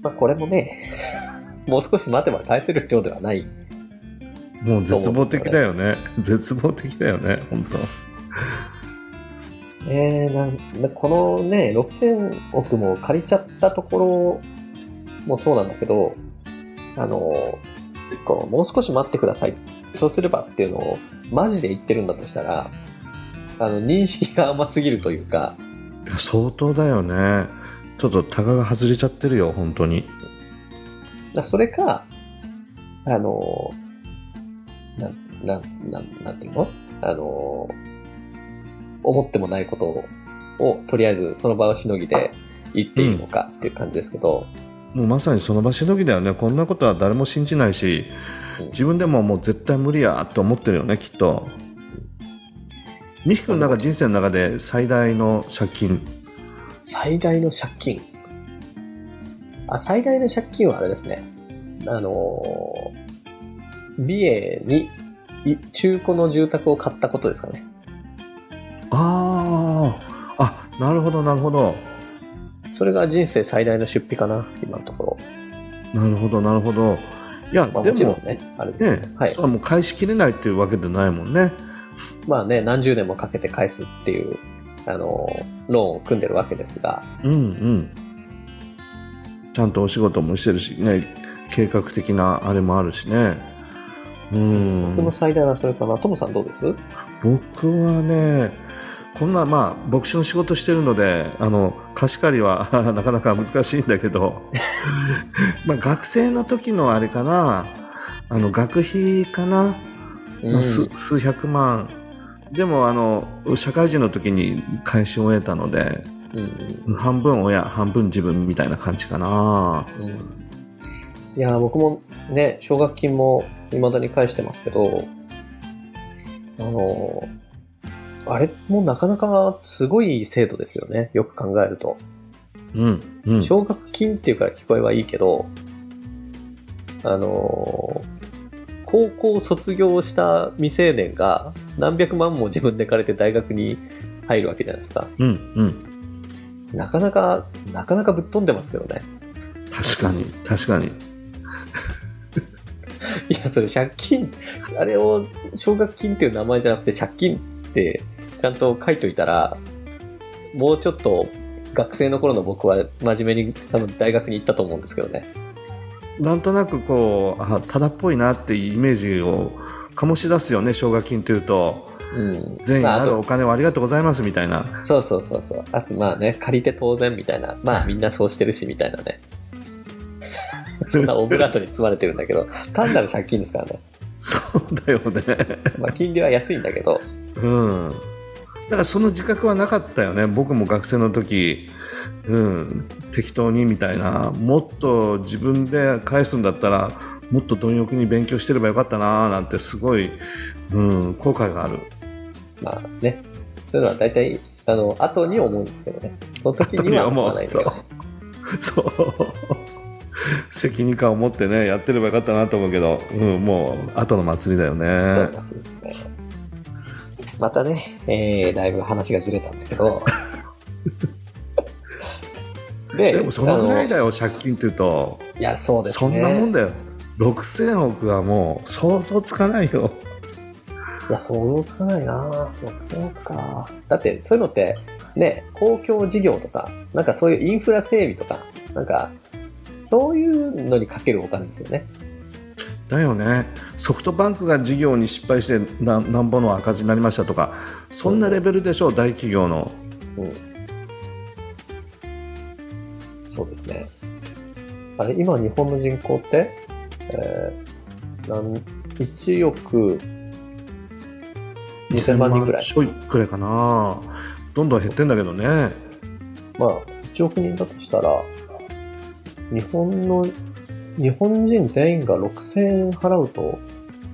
まあ、これもね、[LAUGHS] もう少し待てば返せる量ではない。もう絶望的だよね絶望的だよね本当えー、なんなこのね、6000億も借りちゃったところもそうなんだけど、あの、こうもう少し待ってください。そうすればっていうのをマジで言ってるんだとしたら、あの、認識が甘すぎるというか、いや相当だよね。ちょっとタガが外れちゃってるよ本当に。だそれか、あの、なん、なん、なん、なんていうの？あの、思ってもないことを、をとりあえずその場をしのぎで言っていいのかっていう感じですけど、もうまさにその場しのぎだよねこんなことは誰も信じないしうん自分でももう絶対無理やと思ってるよねきっとミヒ君の中人生の中で最大の借金最大の借金。あ、最大の借金はあれですね。あの、美瑛にい中古の住宅を買ったことですかね。あああなるほどなるほど。それが人生最大の出費かな、今のところ。なるほどなるほど。いや、まあ、でももちろんね、あれですね、はい。それはもう返しきれないっていうわけでないもんね。まあね、何十年もかけて返すっていう、あの、ローンを組んでるわけですが、うんうん。ちゃんとお仕事もしてるしね計画的なあれもあるしね。うん。僕の最大はそれかな。トムさんどうです？僕はねこんなまあ牧師の仕事してるのであの貸し借りは [LAUGHS] なかなか難しいんだけど。[LAUGHS] まあ学生の時のあれかな。あの学費かな、まあ、数数百万。でもあの社会人の時に返し終えたので、うん半分親半分自分みたいな感じかな。うん。うんいやー僕もね奨学金も未だに返してますけどあのーあれもなかなかすごい制度ですよね。よく考えると。うんうん。奨学金っていうから聞こえはいいけどあのー高校卒業した未成年が何百万も自分で借りて大学に入るわけじゃないですか。うんうん。なかなかなかなかぶっ飛んでますけどね。確かに確かに。いや、それ借金、あれを奨学金っていう名前じゃなくて借金ってちゃんと書いといたら、もうちょっと学生の頃の僕は真面目に多分大学に行ったと思うんですけどね。なんとなくこうあただっぽいなっていうイメージを醸し出すよね奨学金というとうん。善意まあ、るお金をありがとうございますみたいなそうそうそうそう。あとまあね、借りて当然みたいな。まあみんなそうしてるしみたいなね。そんなオブラートに包まれてるんだけど、単なる借金ですからね。そうだよねまあ金利は安いんだけど、うんだからその自覚はなかったよね。僕も学生の時うん適当にみたいな。もっと自分で返すんだったらもっと貪欲に勉強してればよかったななんてすごい、うん、後悔がある。まあね、そういうのは大体、あの、後に思うんですけどね。その時には思わないんだけど。そう。責任感を持ってねやってればよかったなと思うけど、うん、もう後の祭りだよね。ドーナツですね。またね、えー、だいぶ話がずれたんだけど。[LAUGHS] ででもそのぐらいあだよ借金っていうとのいや、そうですそね。んなもんだよ6000億はもう想像つかないよいや、想像つかないな6000億か。だって、そういうのって、ね、公共事業とか、なんかそういうインフラ整備とか、なんか、そういうのにかけるお金ですよね。だよねソフトバンクが事業に失敗してななんぼの赤字になりましたとかそんなレベルでしょう大企業のうん。そうですね。あれ、今日本の人口って、えー、なん1億2000万人ぐらい。ちょいくらいかなどんどん減ってんだけどねまあ、1億人だとしたら、日本の、日本人全員が6000円払うと、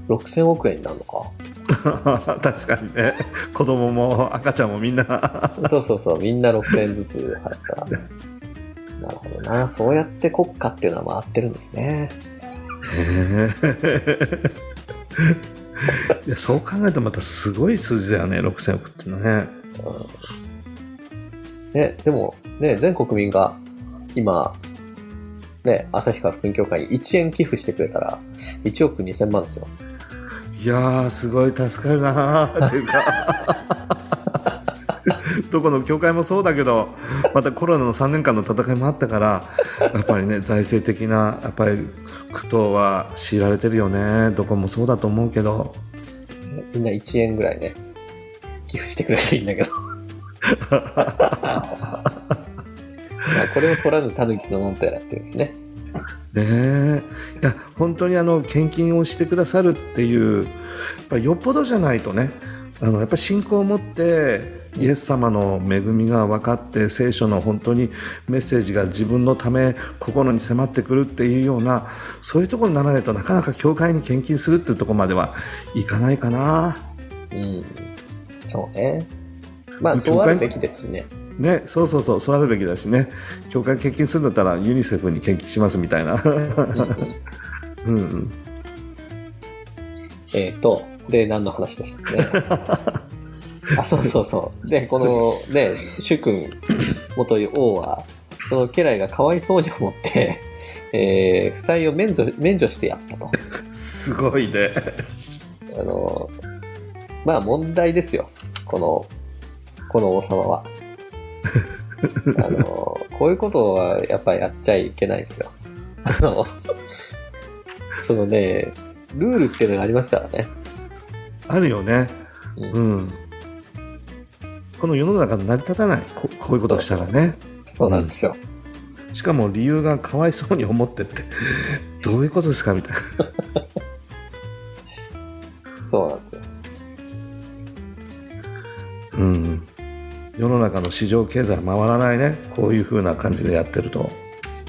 6000億円になるのか。[LAUGHS] 確かにね子供も赤ちゃんもみんな [LAUGHS] そうそうそう、みんな6000円ずつ払ったら。なるほどな。そうやって国家っていうのは回ってるんですね。[LAUGHS] いやそう考えるとまたすごい数字だよね6000億っていうのはねうんね、でも、ね、全国民が今、ね、旭川福音協会に1円寄付してくれたら、1億2000万ですよ。いやーすごい助かるなーっていうか [LAUGHS] どこの教会もそうだけどまたコロナの3年間の戦いもあったからやっぱりね財政的なやっぱり苦闘は強いられてるよねどこもそうだと思うけどみんな1円ぐらいね、寄付してくれていいんだけど。[LAUGHS] まあこれを取らぬ狸のなんとやらってですね。ねえいや本当にあの献金をしてくださるっていうやっぱよっぽどじゃないとねあのやっぱ信仰を持ってイエス様の恵みが分かって聖書の本当にメッセージが自分のため心に迫ってくるっていうようなそういうところにならないとなかなか教会に献金するっていうところまではいかないかな。うん。そうね。まあ、そうあるべきですしね。ね、そうそうそう、そうあるべきだしね。教会献金するんだったらユニセフに献金しますみたいな。うんうん。えっ、と、で、何の話でしたっけ？[LAUGHS] あ、そうそうそう。で、このね、主君、元王は、その家来がかわいそうに思って、えー負債を免除免除してやったと。すごいね。あの、まあ問題ですよ。この、この王様は。あの、こういうことはやっぱやっちゃいけないですよ。あの、そのね、ルールっていうのがありますからね。あるよね。うんうん。この世の中成り立たないここういうことをしたらねそうなんですよ。しかも理由がかわいそうに思ってってどういうことですかみたいな [LAUGHS] そうなんですよ。うん世の中の市場経済回らないね。こういう風な感じでやってると。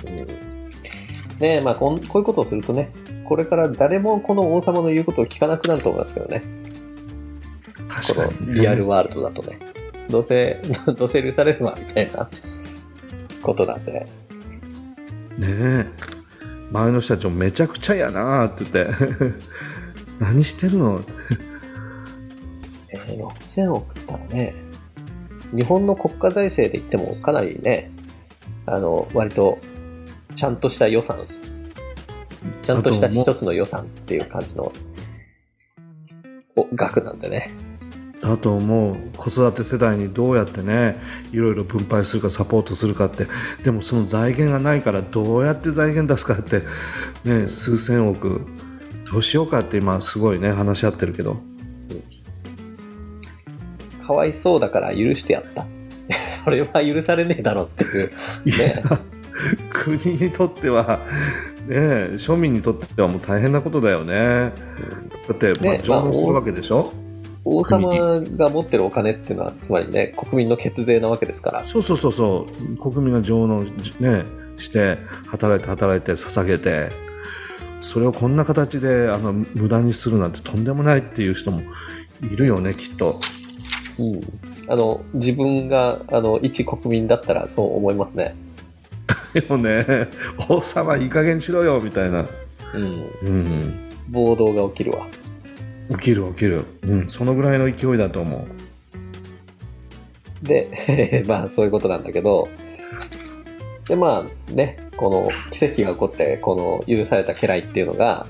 うん。ねまあこん、こういうことをするとね、これから誰もこの王様の言うことを聞かなくなると思いますけどね。こ確かに、のリアルワールドだとね。どうせ、[LAUGHS] どうせ許されるわ、みたいなことなんで。ねえ。前の人たちもめちゃくちゃやなって言って。[LAUGHS] 何してるの？えー6000億ったらね、日本の国家財政で言ってもかなりね、あの、割と、ちゃんとした予算、ちゃんとした一つの予算っていう感じの、お額なんでね。だと思う。子育て世代にどうやってねいろいろ分配するかサポートするかって。でもその財源がないからどうやって財源出すかってね数千億。どうしようかって今すごいね話し合ってるけどかわいそうだから許してやった。[LAUGHS] それは許されねえだろっていう。ね。国にとってはね庶民にとってはもう大変なことだよねだって、まあね上納するわけでしょ、王様が持ってるお金っていうのは、つまりね、国民の血税なわけですから。そうそうそうそう国民が上納ねして働いて働いて捧げてそれをこんな形であの無駄にするなんてとんでもないっていう人もいるよねきっとうん。あの、自分が、あの、一国民だったらそう思いますね。[LAUGHS] でもね王様いい加減にしろよみたいなうん。うん暴動が起きるわ。起きる起きるうんそのぐらいの勢いだと思うで、[LAUGHS] まあそういうことなんだけど、で、まあね、この奇跡が起こって、この許された家来っていうのが、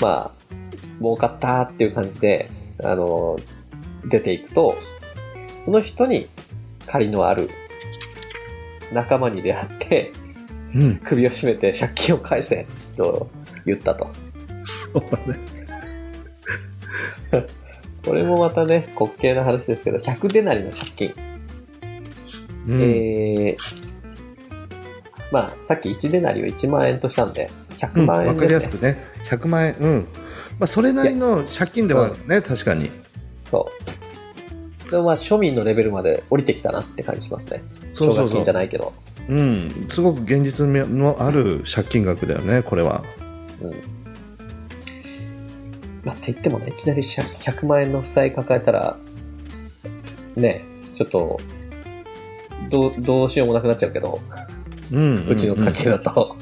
まあ、儲かったっていう感じで、あの、出ていくと、その人に借りのある仲間に出会って、うん。首を絞めて借金を返せと言ったと。そうだね。[LAUGHS] これもまたね、滑稽な話ですけど、100デナリの借金。うん、えー、まあ、さっき1デナリを1万円としたんで、100うん、万わか円ですね。りやすくね。100万円うん。まあそれなりの借金ではあるね確かに。そう。でもまあ、庶民のレベルまで降りてきたなって感じしますね。そうそうそうじゃないけど。うん、すごく現実味のある借金額だよね、これは。うん。まあ、って言ってもね、いきなり借100万円の負債抱えたら、ね、ちょっと、どう、どうしようもなくなっちゃうけど、うん、うちの家計だと。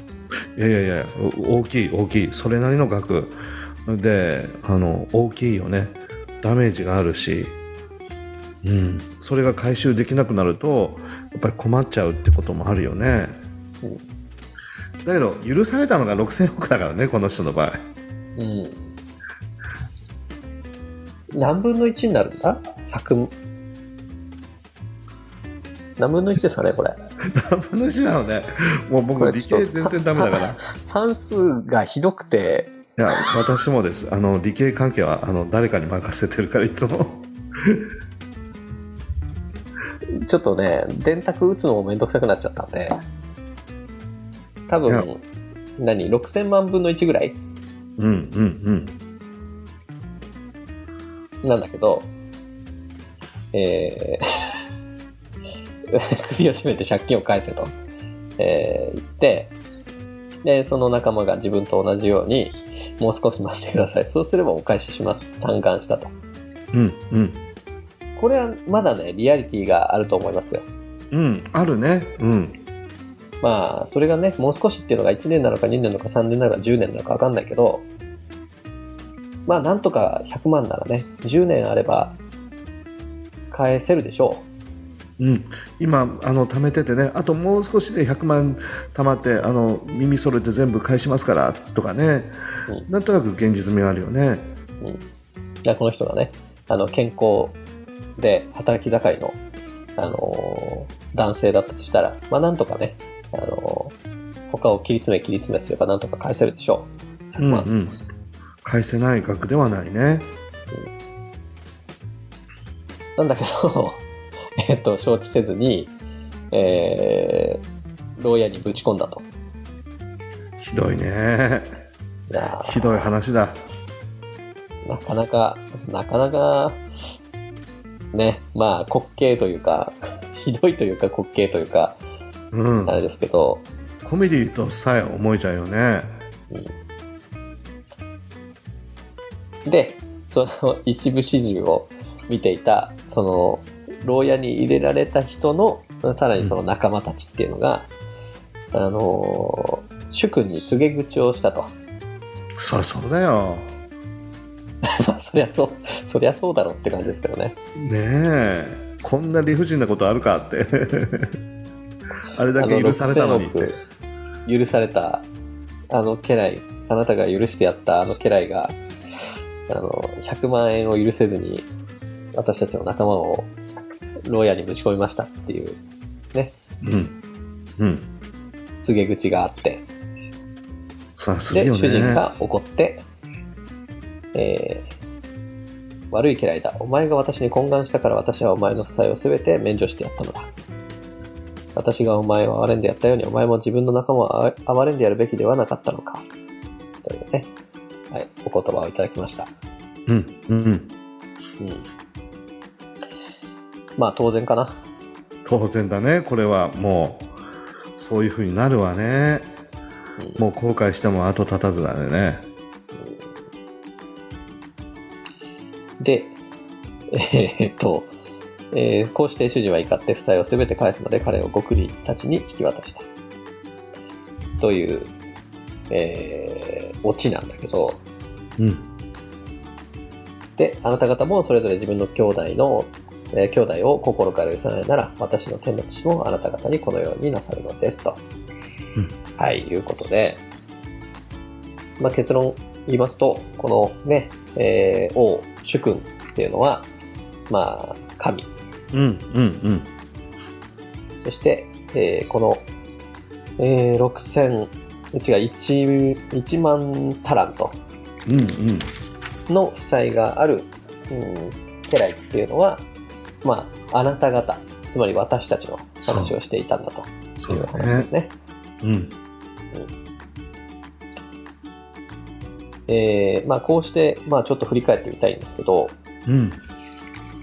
いやいやいや、お大きい、大きい、それなりの額で、あの、大きいよね。ダメージがあるし、うん、それが回収できなくなると、やっぱり困っちゃうってこともあるよね。うんだけど、許されたのが6000億だからね、この人の場合。うん。何分の1になるんだ ?100、何分の1ですかね、これ。何分の1なのね。もうこ僕、理系全然ダメだから。い算数がひどくて、や、私もです。あの、理系関係は、あの、誰かに任せてるから、いつも。ちょっとね、電卓打つのもめんどくさくなっちゃったんで、多分、何、6000万分の1ぐらい？うん、うん、うん。なんだけど、えー、[LAUGHS] 首を絞めて借金を返せと、えー言って、で、その仲間が自分と同じように、もう少し待ってください。そうすればお返ししますって嘆願したと。うん、うん。これはまだね、リアリティがあると思いますよ。うん、あるね。うん。まあ、それがね、もう少しっていうのが1年なのか2年なのか3年なのか10年なのか分かんないけど、まあ、なんとか100万ならね、10年あれば返せるでしょうん、今あの貯めててねあともう少しで100万貯まってあの耳揃えて全部返しますからとかね、うんなんとなく現実味があるよねう。うん。この人がね、あの、健康で働き盛りの、あのー男性だったとしたら、まあ、なんとかね、あのー他を切り詰め切り詰めすればなんとか返せるでしょう。100万。うんうん返せない額ではないねなんだけど、[LAUGHS] えっと、承知せずに、えー、牢屋にぶち込んだと。ひどいね。ひどい話だ。なかなか、なかなか、ね、まあ、滑稽というか、[LAUGHS] ひどいというか滑稽というか、うんあ。れですけど、コメディとさえ思えちゃうよね。で、その一部始終を見ていた、その、牢屋に入れられた人の、さらにその仲間たちっていうのが、あのー主君に告げ口をしたと。そりゃそうだよ。まあ、そりゃそう、そりゃそうだろうって感じですけどね。ねえ。こんな理不尽なことあるかって。[LAUGHS] あれだけ許されたのにって。6000億許された、あの家来、あなたが許してやったあの家来が、あの、100万円を許せずに、私たちの仲間を牢屋にぶち込みましたっていううん。うん。告げ口があって、で、さあするよね。主人が怒って、えー悪い家来だ。お前が私に懇願したから私はお前の負債をすべて免除してやったのだ。私がお前を憐れんでやったように、お前も自分の仲間を憐憐れんでやるべきではなかったのか。というね、はい、お言葉をいただきました。うん。うん。うん。まあ当然かな。当然だね。これはもう、そういう風になるわね。うんもう後悔しても後立たずだね。で、えーっと、えーこうして主人は怒って負債をすべて返すまで彼を極利たちに引き渡した。という、えー、オチなんだけど、うん。で、あなた方もそれぞれ自分の兄弟の、えー兄弟を心から許さないなら、私の天の父もあなた方にこのようになさるのですと。はい、いうことで、まあ、結論言いますと、このね、えー王、主君っていうのは、まあ、神。うん。うん。うん。そして、えーこの、えー6000、違う、1、1万タラントうん。うん。の負債がある、うん、家来っていうのは、まあ、あなた方、つまり私たちの話をしていたんだというう話でね。すね。うん。えーまあ、こうして、まあ、ちょっと振り返ってみたいんですけど、うん。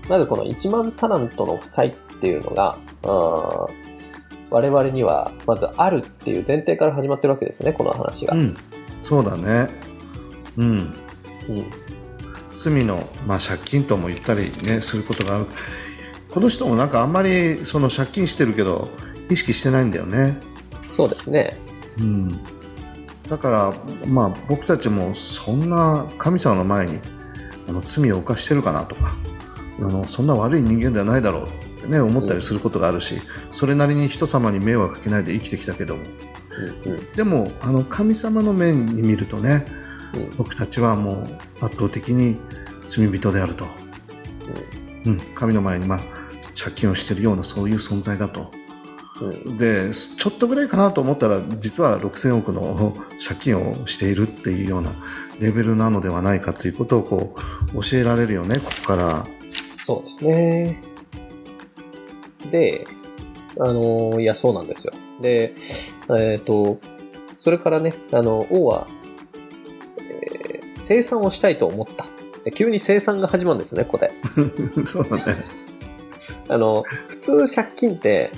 まずこの1万タラントの負債っていうのが、あー我々にはまずあるっていう前提から始まってるわけですよね、この話が。うん。そうだね。うん。うん罪の、まあ、借金とも言ったりねすることがあるこの人もなんかあんまりその借金してるけど意識してないんだよね、そうですね。うん、だからまあ僕たちもそんな神様の前にあの罪を犯してるかなとかあのそんな悪い人間ではないだろうってね思ったりすることがあるし、それなりに人様に迷惑かけないで生きてきたけども。でもあの神様の目に見るとねうん。僕たちはもう圧倒的に罪人であると、うん、神の前にまあ借金をしているようなそういう存在だと。うんでちょっとぐらいかなと思ったら実は6000億の [LAUGHS] 借金をしているっていうようなレベルなのではないかということをこう教えられるよねここからそうですね。で、あの、いや、そうなんですよ。で、えっ、と、それからね、あの、王は、えー生産をしたいと思った。で急に生産が始まるんですよね、ここで。[LAUGHS] そうだねあの、普通借金って、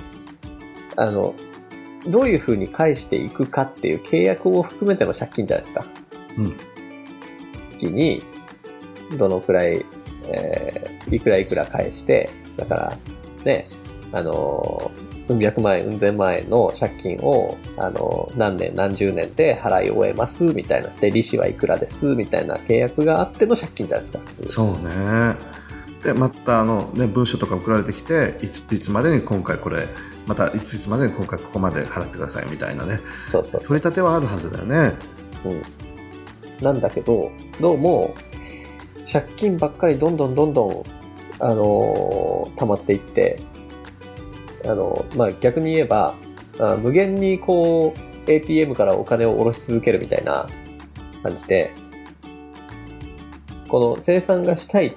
あの、どういうふうに返していくかっていう契約を含めての借金じゃないですか。うん月に、どのくらい、えーいくらいくら返して、だから、ね、あの、うん百万円、うん千万円の借金を、あの、何年何十年で払い終えます、みたいな。で、利子はいくらです、みたいな契約があっての借金じゃないですか、普通。そうねでまたあの、ね、文書とか送られてきていついつまでに今回これまたいついつまでに今回ここまで払ってくださいみたいなね。そうそうそう。取り立てはあるはずだよね。うん。なんだけど、どうも、借金ばっかりどんどんどんどん、あのー溜まっていって、あのまあ、逆に言えば、あ無限にこう、ATM からお金を下ろし続けるみたいな感じで、この生産がしたい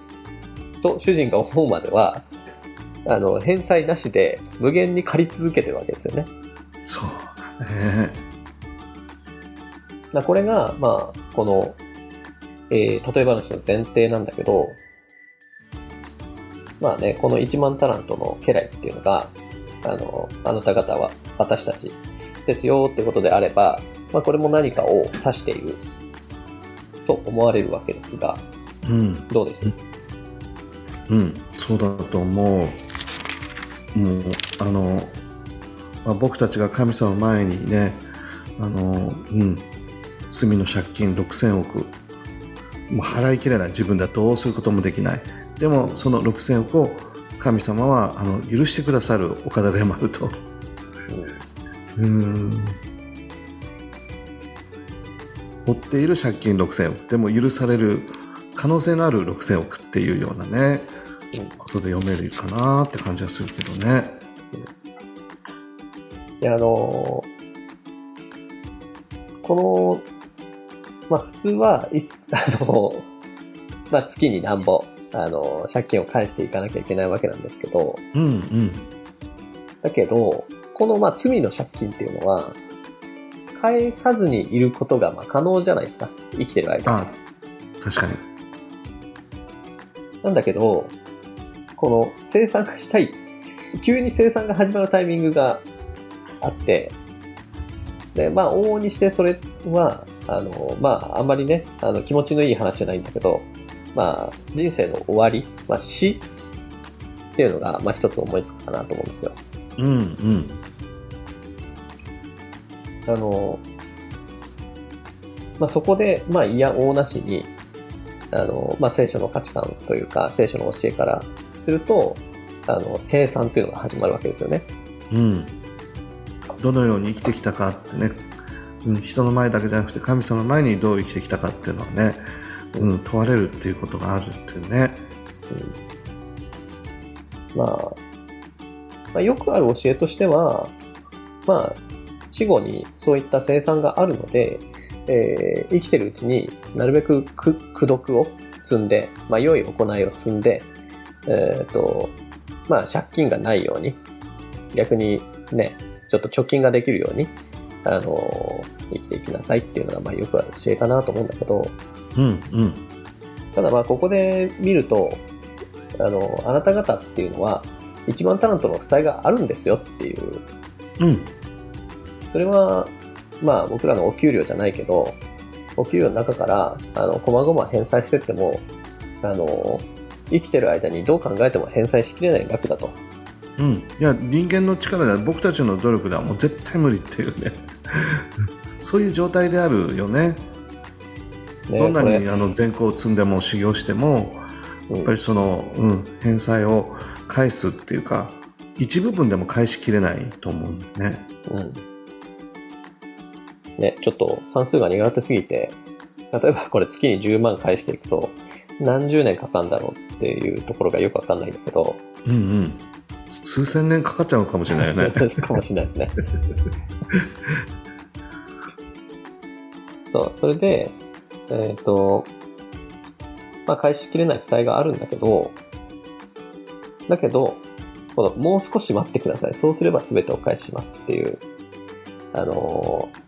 と主人が思うまでは、あの返済なしで無限に借り続けてるわけですよね。そうだね。だこれが、まあ、この、えー例え話の前提なんだけど、まあね、この1万タラントの家来っていうのが、あの、あなた方は私たちですよってことであれば、まあこれも何かを指していると思われるわけですが、うん。どうです？うん。そうだと思う。もう、あの、まあ、僕たちが神様の前にね、あの、うん。罪の借金6000億。もう払いきれない。自分ではどうすることもできない。でも、その6000億を神様はあの許してくださるお方でもあると。うん。負っている借金6000億。でも許される可能性のある6000億っていうようなね、うんことで読めるかなって感じはするけどね。で、あのこの、まあ普通は、い [LAUGHS] あの、まあ月に何ぼ、あの、借金を返していかなきゃいけないわけなんですけど、うんうん。だけど、このまあ罪の借金っていうのは、返さずにいることがまあ可能じゃないですか。生きてる間。あ、確かに。なんだけど、この生産がしたい、急に生産が始まるタイミングがあって、で、まあ、往々にしてそれは、あの、まあ、あんまりね、あの、気持ちのいい話じゃないんだけど、まあ、人生の終わり、まあ、死っていうのが、まあ、一つ思いつくかなと思うんですよ。うんうん。あの、まあ、そこで、まあ、いや、大なしに、あの、まあ、聖書の価値観というか、聖書の教えからすると、あの、生産っていうのが始まるわけですよね。うん。どのように生きてきたかってね、うん、人の前だけじゃなくて神様の前にどう生きてきたかっていうのはね、うん、問われるっていうことがあるっていうね。まあ、まあ、よくある教えとしては、まあ、死後にそういった生産があるので、えー生きてるうちになるべくく功徳を積んで、まあ、良い行いを積んで、えっ、と、まあ、借金がないように、逆にね、ちょっと貯金ができるように、あの生きていきなさいっていうのが、まあ、よくある教えかなと思うんだけど、うんうん。ただまあここで見ると、あの、あなた方っていうのは、1万タラントの負債があるんですよっていう、うん。それは、まあ僕らのお給料じゃないけど、お給料の中から、あの、細々返済してっても、あの、生きてる間にどう考えても返済しきれない額だと。うん。いや、人間の力では僕たちの努力ではもう絶対無理っていうね。[LAUGHS] そういう状態であるよね。ねどんなにあの善行を積んでも修行しても、うんやっぱりその、うん、返済を返すっていうか、一部分でも返しきれないと思うんだよね。うん。ね、ちょっと算数が苦手すぎて、例えばこれ月に10万返していくと、何十年かかるんだろうっていうところがよくわかんないんだけど、うんうん。数千年かかっちゃうかもしれないよね。[LAUGHS] かもしれないですね。[LAUGHS] そう、それで、えっ、と、まあ、返しきれない負債があるんだけど、だけど、このもう少し待ってください。そうすれば全てお返ししますっていう、あのー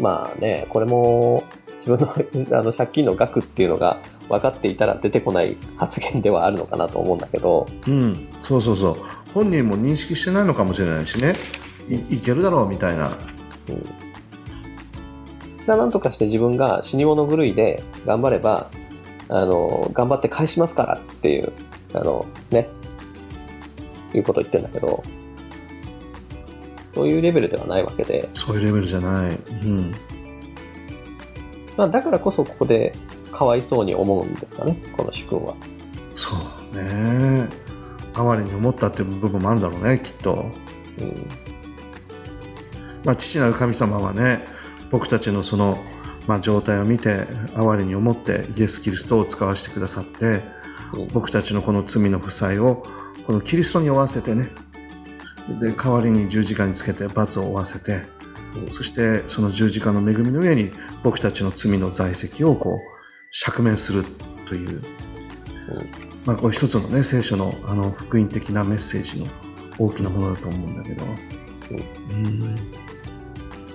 まあね、これも自分のあの借金の額っていうのが分かっていたら出てこない発言ではあるのかなと思うんだけど、うん。そうそうそう。本人も認識してないのかもしれないしね。いいけるだろうみたいな。うん、なんとかして自分が死に物狂いで頑張れば、あの、頑張って返しますからっていう、あの、ね、いうことを言ってるんだけど、そういうレベルではないわけで、そういうレベルじゃない。うん。まあ、だからこそここでかわいそうに思うんですかね、この主君は。そうね。哀れに思ったっていう部分もあるんだろうね、きっと。うんまあ、父なる神様はね、僕たちのその、まあ、状態を見て、哀れに思ってイエス・キリストを使わせてくださって、うん僕たちのこの罪の負債を、このキリストに負わせてね、で、代わりに十字架につけて罰を負わせて、うんそしてその十字架の恵みの上に僕たちの罪の在籍をこう、釈免するという、まあ、これ一つのね聖書のあの福音的なメッセージの大きなものだと思うんだけど、うん、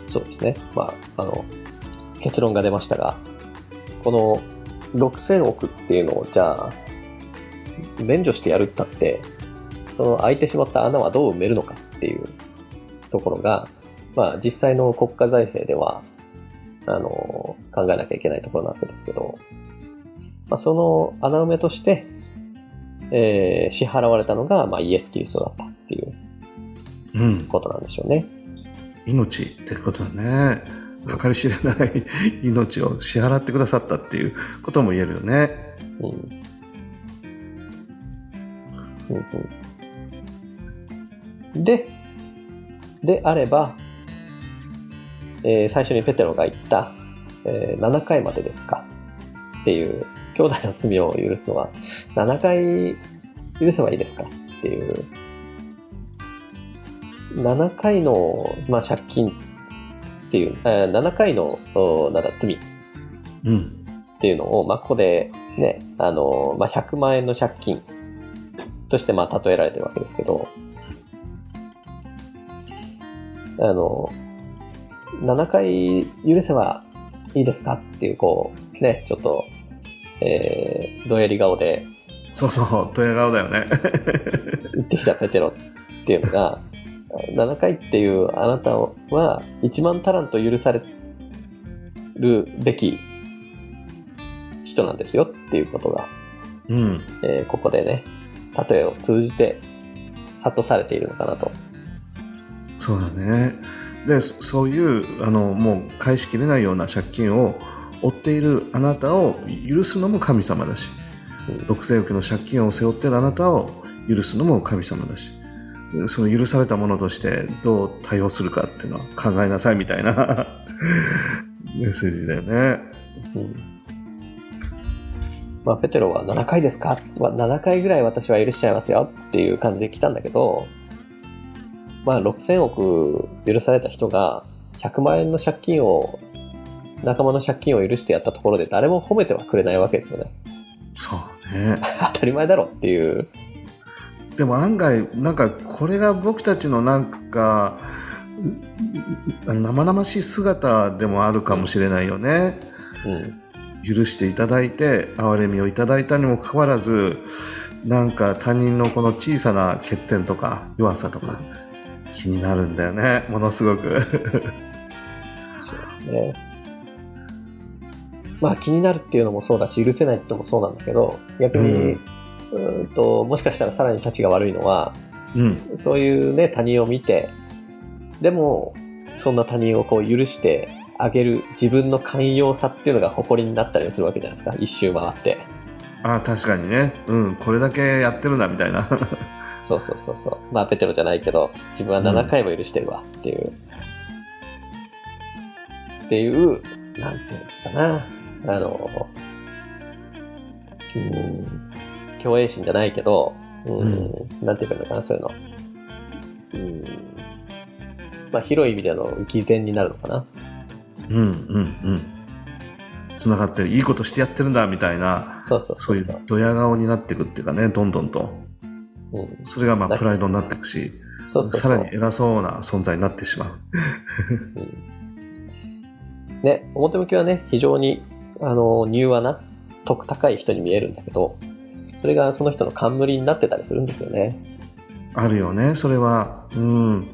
そうですね。まあ、あの、結論が出ましたが、この6000億っていうのをじゃあ、免除してやるったって、その開いてしまった穴はどう埋めるのかっていうところが、まあ実際の国家財政では、あの、考えなきゃいけないところなわけですけど、まあ、その穴埋めとして、えー支払われたのが、まあ、イエス・キリストだったっていううん、ことなんでしょうね。命ってことだね。計り知れない [LAUGHS] 命を支払ってくださったっていうことも言えるよね。うん。うん。うん、で、であれば、えー最初にペテロが言った、えー7回までですか？っていう、兄弟の罪を許すのは、7回許せばいいですか？っていう、7回の、まあ、借金っていう、えー7回の、おなんだ、罪。うん。っていうのを、まあ、ここでね、あの、まあ、100万円の借金として、まあ、例えられてるわけですけど、あの、7回許せばいいですかっていう、こう、ね、ちょっと、えー、どやり顔で。そうそうドヤ顔だよね。[LAUGHS] 言ってきたペテロっていうのが、7回っていうあなたは1万タラント許されるべき人なんですよっていうことがうん。えーここでね、例えを通じて諭されているのかなと。そうだねでそういうあのもう返しきれないような借金を負っているあなたを許すのも神様だしうん6000億の借金を背負っているあなたを許すのも神様だしその許されたものとしてどう対応するかっていうのは考えなさいみたいな [LAUGHS] メッセージだよね。うんまあ、ペテロは7回ですか？まあ ?7 回ぐらい私は許しちゃいますよっていう感じで来たんだけど、まあ6000億許された人が100万円の借金を、仲間の借金を許してやったところで誰も褒めてはくれないわけですよね。そうね。[LAUGHS] 当たり前だろっていう。でも案外なんかこれが僕たちのなんかう生々しい姿でもあるかもしれないよね。うん。許していただいて憐れみをいただいたにもかかわらずなんか他人のこの小さな欠点とか弱さとか気になるんだよね。[LAUGHS] ものすごく。そうですね。まあ気になるっていうのもそうだし、許せないってのもそうなんだけど、逆に、うーんと、もしかしたらさらに立ちが悪いのは、うん。そういうね、他人を見て、でも、そんな他人をこう許してあげる自分の寛容さっていうのが誇りになったりするわけじゃないですか。一周回って。ああ確かにね。うん。これだけやってるんだみたいな [LAUGHS] そうそうそうそう。まあペテロじゃないけど、自分は7回も許してるわっていう。っていう、なんていうんですかな。あの、うん、共栄心じゃないけど、うん、なんて言えばいいのかな、そういうの。うん、まあ広い意味での偽善になるのかな。うんうんうんつながってるいいことしてやってるんだみたいなそうそうそそううそう。いうドヤ顔になっていくっていうかねどんどんとうん、それがまあプライドになっていくし。さらに偉そうな存在になってしまうね、表向きはね、非常に、あの、柔和な、得高い人に見えるんだけど、それがその人の冠になってたりするんですよね。あるよねそれはうん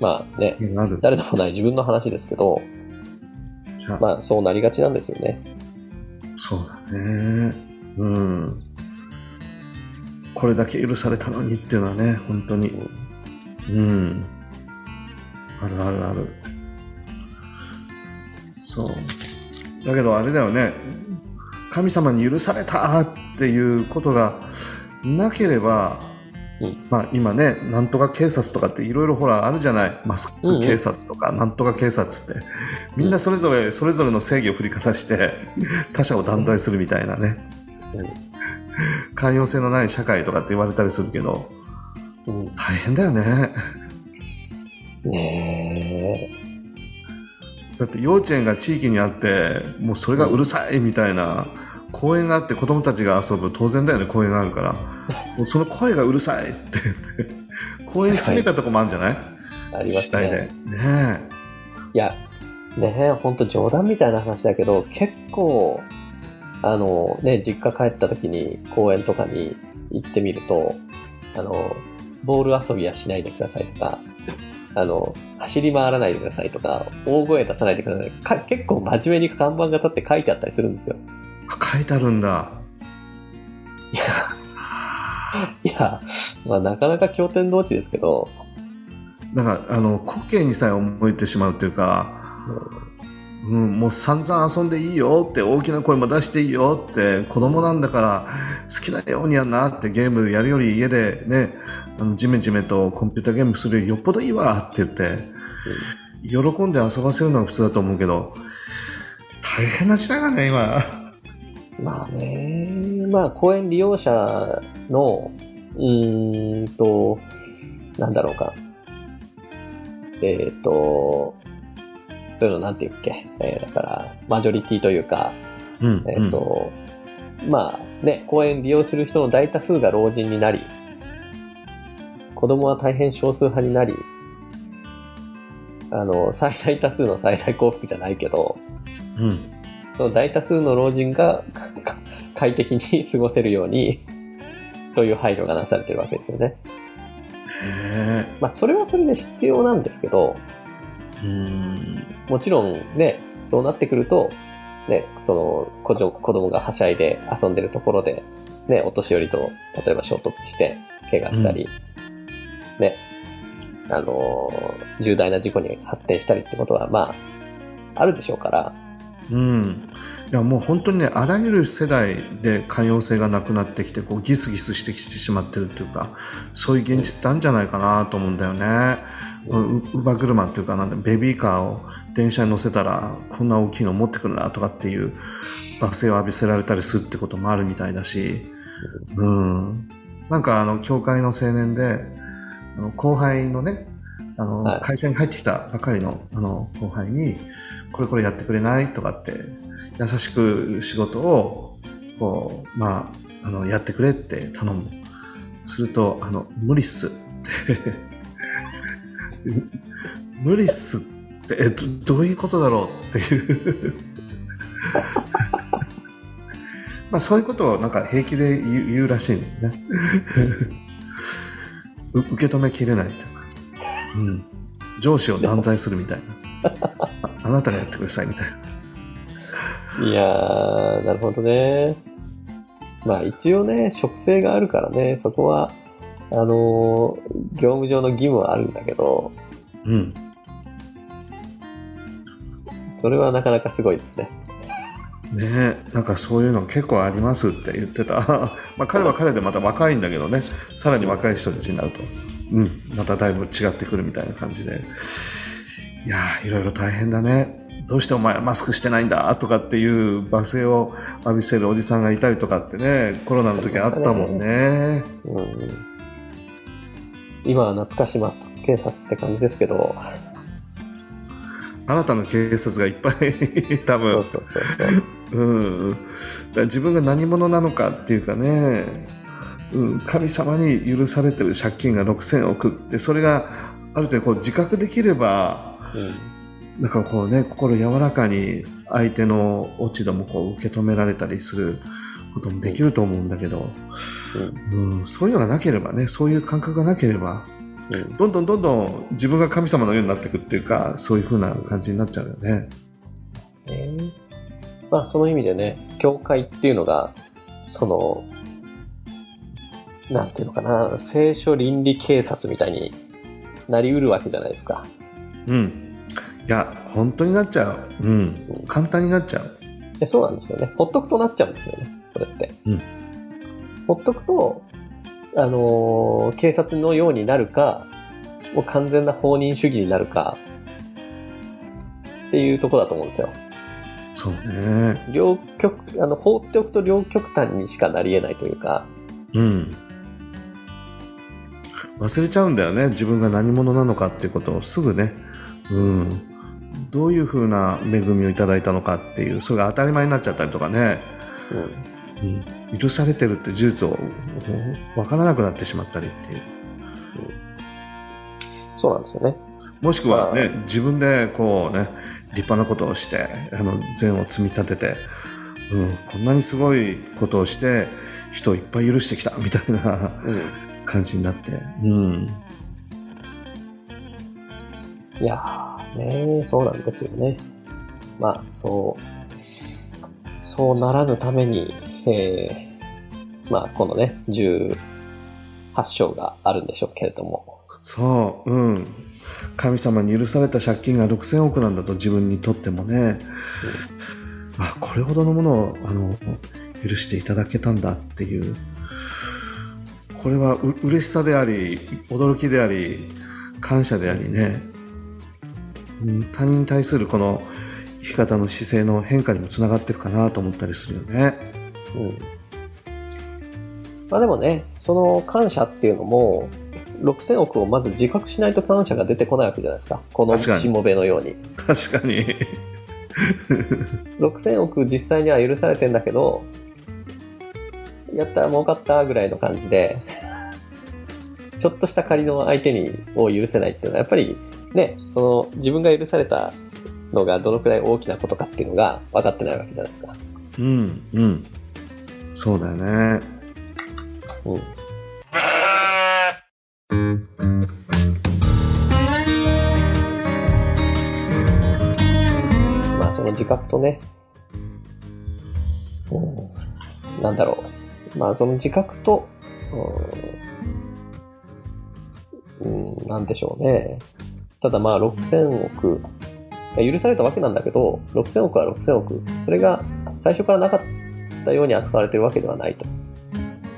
まあね、ある誰でもない自分の話ですけど、まあそうなりがちなんですよね。そうだね。うん。これだけ許されたのにっていうのはね、本当に。うん。あるあるある。そう。だけどあれだよね。神様に許されたっていうことがなければ、うんまあ今ね、なんとか警察とかっていろいろほらあるじゃない。マスク警察とか、なんとか警察って。みんなそれぞれ、それぞれの正義を振りかざして、他者を断罪するみたいなね。寛容性のない社会とかって言われたりするけど、うん。大変だよね。ねだって幼稚園が地域にあって、もうそれがうるさいみたいな公園があって子供たちが遊ぶ当然だよね公園があるからもうその声がうるさいって言って [LAUGHS] 公園閉めたとこもあるんじゃない？あります死体でね。ねいや、ねえ、ほんと冗談みたいな話だけど、結構、あのね、実家帰った時に公園とかに行ってみると、あの、ボール遊びはしないでくださいとか、あの、走り回らないでくださいとか、大声出さないでください。か結構真面目に看板が立って書いてあったりするんですよ。あ書いてあるんだいや、いや、まあなかなか経典同地ですけど、だからあの滑稽にさえ思えてしまうっていうか、うん、うんもう散々遊んでいいよって大きな声も出していいよって子供なんだから好きなようにやんなってゲームやるより家でねあのジメジメとコンピューターゲームするよりよっぽどいいわって言って喜んで遊ばせるのが普通だと思うけど大変な時代だね今まあね、まあ公園利用者の、うーんと、なんだろうか。えっ、と、そういうのなんて言うっけ？えーだから、マジョリティというか、うん、えっ、と、まあね、公園利用する人の大多数が老人になり、子供は大変少数派になり、あの、最大多数の最大幸福じゃないけど、うんうんその大多数の老人がか快適に過ごせるように、という配慮がなされてるわけですよね。へまあ、それはそれで必要なんですけど、もちろんね、そうなってくると、ね、その、子供子供がはしゃいで遊んでるところで、ね、お年寄りと、例えば衝突して、怪我したり、ね、あのー重大な事故に発展したりってことは、まあ、あるでしょうから、うん、いやもう本当にねあらゆる世代で寛容性がなくなってきてこうギスギスしてきてしまってるっていうかそういう現実ってあるんじゃないかなと思うんだよね。う乳母車っていうかなんだベビーカーを電車に乗せたらこんな大きいの持ってくるなとかっていう罵声を浴びせられたりするってこともあるみたいだし、うん、なんかあの教会の青年であの後輩のねあの、はい。会社に入ってきたばかりのあの後輩にこれこれやってくれないとかって優しく仕事をこうまああのやってくれって頼む。するとあの無理っすって [LAUGHS] 無理っすって。えどどういうことだろうっていう。[LAUGHS] まあそういうことをなんか平気で言う言うらしいんだよね受け止めきれないというか、うん、上司を断罪するみたいな。ああなたがやってくださいみたいな。いや、なるほどね。まあ一応ね、職性があるからね、そこは、あのー業務上の義務はあるんだけど、うん。それはなかなかすごいですね。ねえなんかそういうの結構ありますって言ってた。[LAUGHS] まあ彼は彼でまた若いんだけどね。さらに若い人たちになると、うん、まただいぶ違ってくるみたいな感じで。いやーいろいろ大変だね。どうしてお前マスクしてないんだとかっていう罵声を浴びせるおじさんがいたりとかってねコロナの時あったもんね。うん、今は懐かしマ警察って感じですけど、新たな警察がいっぱい多そう分そうそうそう。うん、だ自分が何者なのかっていうかね、うん、神様に許されてる借金が6000億ってそれがある程度こう自覚できればなんかこうね心柔らかに相手の落ち度もこう受け止められたりすることもできると思うんだけど、うん、そういうのがなければねそういう感覚がなければうんうんどんどんどんどん自分が神様のようになっていくっていうかそういう風な感じになっちゃうよね。ねまあその意味でね、教会っていうのが、その、なんていうのかな、聖書倫理警察みたいになりうるわけじゃないですか。うん。いや、本当になっちゃう。うん。簡単になっちゃう。でそうなんですよね。ほっとくとなっちゃうんですよね、これって。うんほっとくと、あのー警察のようになるか、もう完全な放任主義になるか、っていうところだと思うんですよ。そうね。両極、あの、放っておくと両極端にしかなり得ないというか、うん。忘れちゃうんだよね。自分が何者なのかっていうことをすぐね。うん。どういうふうな恵みをいただいたのかっていう、それが当たり前になっちゃったりとかね。うん、許されてるって事実を分からなくなってしまったりっていう。そうなんですよね。もしくはねあ、自分でこうね、立派なことをして、あの、善を積み立てて、うん、こんなにすごいことをして、人をいっぱい許してきた、みたいなうん。感じになって、うん。いやー、ねそうなんですよね。まあ、そう、そうならぬために、えー、まあ、このね、18章があるんでしょうけれども。そう、うん。神様に許された借金が6000億なんだと自分にとってもね、あ、これほどのものを、あの、許していただけたんだっていう、これはう嬉しさであり、驚きであり、感謝でありね、うん他人に対するこの生き方の姿勢の変化にもつながっていくかなと思ったりするよね。うん。まあでもね、その感謝っていうのも、6000億をまず自覚しないと感謝が出てこないわけじゃないですか。このしもべのように。確かに。[LAUGHS] 6000億実際には許されてんだけど、やったら儲かったぐらいの感じで、ちょっとした仮の相手にを許せないっていうのは、やっぱりね、その自分が許されたのがどのくらい大きなことかっていうのが分かってないわけじゃないですか。うん、うん。そうだよね。うん。まあその自覚とね、うん、なんだろう。まあその自覚と、うん、うん、なんでしょうね。ただまあ6000億、許されたわけなんだけど、6000億は6000億。それが最初からなかったように扱われてるわけではないと。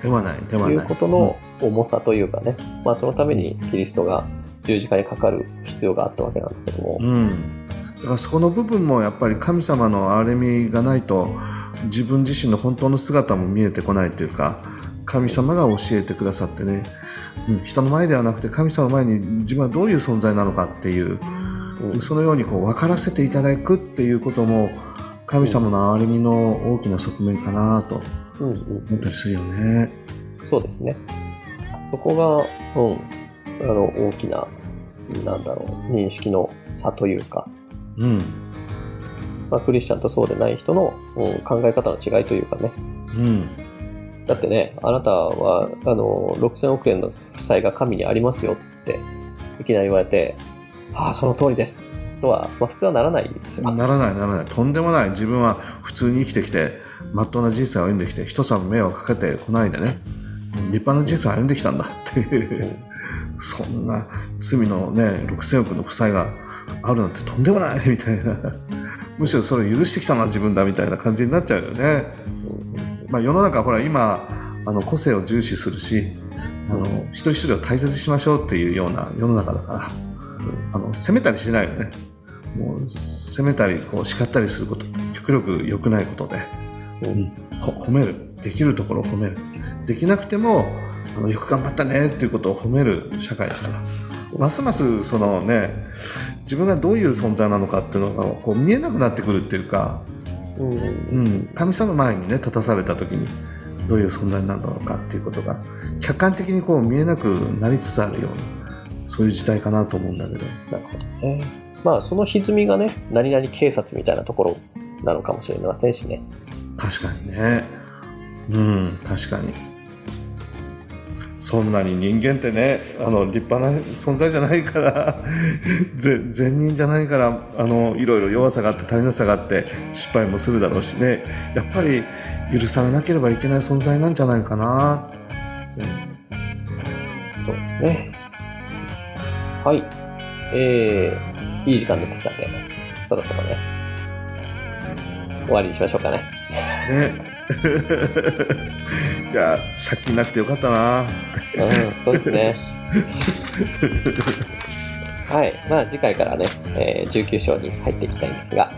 ではない、ではいうない。ことの重さというかね、まあそのためにキリストが十字架にかかる必要があったわけなんだけども、うん、だからそこの部分もやっぱり神様の憐れみがないと自分自身の本当の姿も見えてこないというか神様が教えてくださってね、うん、人の前ではなくて神様の前に自分はどういう存在なのかっていううんそのようにこう分からせていただくっていうことも神様の憐れみの大きな側面かなとうんうん思ったりするよね。そうですね。そこが、うん、あの大きな、なんだろう、認識の差というか、うんまあ、クリスチャンとそうでない人の、うん、考え方の違いというかね。うんだってね、あなたは、あの、6000億円の負債が神にありますよって、いきなり言われて、ああ、その通りです。とは、まあ普通はならないですよ。ならないならない。とんでもない。自分は普通に生きてきてまっとうな人生を歩んできて人様に迷惑かけてこないでね。立派な人生を歩んできたんだ。っていう。そんな罪のね6000億の負債があるなんてとんでもない。みたいな。むしろそれ許してきたのは自分だ。みたいな感じになっちゃうよね、まあ、世の中ほら今あの個性を重視するしあの一人一人を大切にしましょうっていうような世の中だから。あの責めたりしないよね。もう責めたりこう叱ったりすること。極力良くないことで、うん、ほ褒める。できるところを褒める。できなくてもあのよく頑張ったねっていうことを褒める社会だから。ますますそのね自分がどういう存在なのかっていうのがこう見えなくなってくるっていうか、うん。うん、神様の前にね立たされた時にどういう存在なんだろうかっていうことが客観的にこう見えなくなりつつあるようなそういう時代かなと思うんだけど。なるほどね。まあ、その歪みがね、何々警察みたいなところなのかもしれませんしね。確かにねうん確かにそんなに人間ってねあの立派な存在じゃないから [LAUGHS] ぜ善人じゃないからあのいろいろ弱さがあって足りなさがあって失敗もするだろうしねやっぱり許されなければいけない存在なんじゃないかなそうですね。はい。えー、いい時間になってきたんで、そろそろね、終わりにしましょうかね。ね [LAUGHS] いや借金なくてよかったなうん、そうですね。[LAUGHS] はい。まあ、次回からね、えー19章に入っていきたいんですが、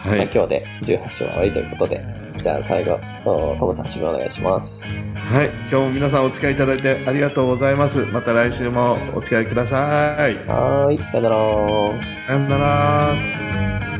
はいまあ、今日で18章は終わりということで、じゃあ最後、おトムさん、締めお願いします。はい今日も皆さんお付き合いいただいてありがとうございますまた来週もお付き合いくださいはーい、さよなら。さよなら